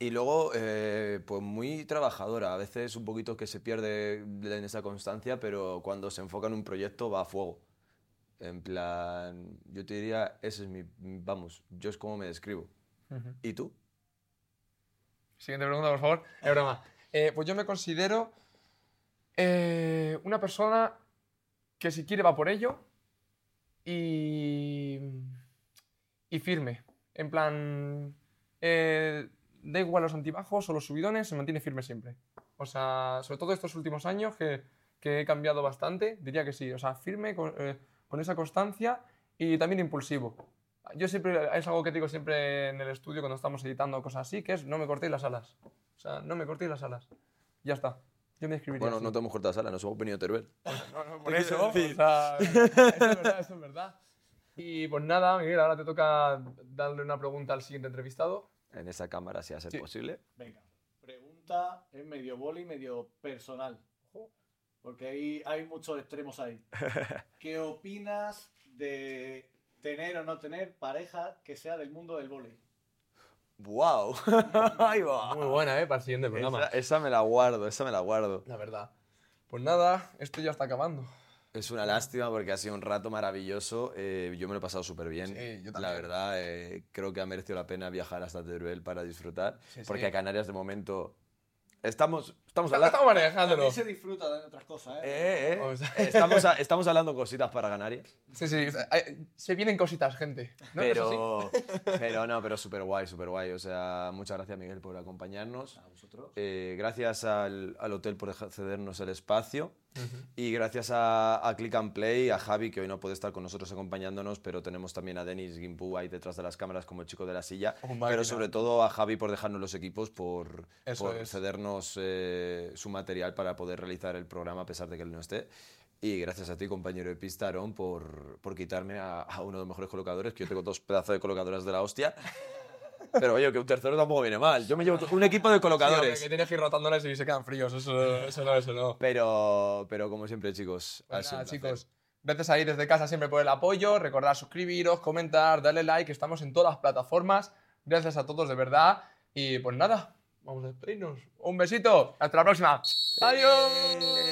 [SPEAKER 1] Y luego, eh, pues muy trabajadora, a veces un poquito que se pierde en esa constancia, pero cuando se enfoca en un proyecto va a fuego. En plan, yo te diría, ese es mi, vamos, yo es como me describo. ¿Y tú?
[SPEAKER 2] Siguiente pregunta, por favor. Es broma. Eh, pues yo me considero eh, una persona que si quiere va por ello y, y firme. En plan, eh, da igual los antibajos o los subidones, se mantiene firme siempre. O sea, sobre todo estos últimos años que, que he cambiado bastante, diría que sí. O sea, firme, con, eh, con esa constancia y también impulsivo. Yo siempre, es algo que digo siempre en el estudio cuando estamos editando cosas así, que es no me cortéis las alas. O sea, no me cortéis las alas. Ya está. Yo me escribiría
[SPEAKER 1] Bueno,
[SPEAKER 2] así.
[SPEAKER 1] no te hemos cortado la sala, nos hemos venido a Teruel.
[SPEAKER 2] No, no, por eso, o sea, eso es verdad, eso es verdad. Y pues nada, Miguel, ahora te toca darle una pregunta al siguiente entrevistado.
[SPEAKER 1] En esa cámara, si ser
[SPEAKER 2] Sí.
[SPEAKER 1] posible.
[SPEAKER 3] Venga, pregunta es medio boli, medio personal. Porque hay, hay muchos extremos ahí. ¿Qué opinas de tener o no tener pareja que sea del mundo del vóley?
[SPEAKER 1] ¡Wow! Ahí va.
[SPEAKER 2] Muy buena, ¿eh? Para el siguiente programa.
[SPEAKER 1] Esa, esa me la guardo, esa me la guardo.
[SPEAKER 2] La verdad. Pues nada, esto ya está acabando.
[SPEAKER 1] Es una lástima porque ha sido un rato maravilloso. eh, yo me lo he pasado súper bien.
[SPEAKER 2] Sí, yo
[SPEAKER 1] La
[SPEAKER 2] también.
[SPEAKER 1] verdad, eh, creo que ha merecido la pena viajar hasta Teruel para disfrutar.
[SPEAKER 2] Sí,
[SPEAKER 1] porque
[SPEAKER 2] sí.
[SPEAKER 1] a Canarias de momento estamos, estamos
[SPEAKER 2] Estamos
[SPEAKER 1] hablando.
[SPEAKER 2] manejándolo.
[SPEAKER 3] También se disfruta de otras cosas, ¿eh?
[SPEAKER 1] Eh, eh,
[SPEAKER 2] O sea-
[SPEAKER 1] estamos, a- estamos hablando cositas para Canarias.
[SPEAKER 2] Sí, sí. Se vienen cositas, gente. ¿no? Sí.
[SPEAKER 1] Pero, pero no, pero súper guay, súper guay. O sea, muchas gracias Miguel por acompañarnos.
[SPEAKER 3] A vosotros.
[SPEAKER 1] Eh, gracias al, al hotel por cedernos el espacio. Y gracias a, a Click and Play, a Javi, que hoy no puede estar con nosotros acompañándonos, pero tenemos también a Denis Gimpú ahí detrás de las cámaras como el chico de la silla.
[SPEAKER 2] Máquina.
[SPEAKER 1] pero sobre todo a Javi por dejarnos los equipos, por,
[SPEAKER 2] Eso
[SPEAKER 1] por
[SPEAKER 2] es.
[SPEAKER 1] cedernos eh, su material para poder realizar el programa a pesar de que él no esté. Y gracias a ti, compañero de pista, Aaron, por, por quitarme a, a uno de los mejores colocadores, que yo tengo dos pedazos de colocadoras de la hostia. Pero oye, que un tercero tampoco viene mal. Yo me llevo un equipo de
[SPEAKER 2] Sí, hombre,
[SPEAKER 1] colocadores.
[SPEAKER 2] que tienes que ir rotándoles y se quedan fríos. Eso, eso no, eso no.
[SPEAKER 1] Pero, pero como siempre, chicos,
[SPEAKER 2] Pues nada, chicos. Gracias ahí desde casa siempre por el apoyo. Recordad suscribiros, comentar, darle like. Estamos en todas las plataformas. Gracias a todos de verdad. Y pues nada, vamos a despedirnos. Un besito. Hasta la próxima. Adiós.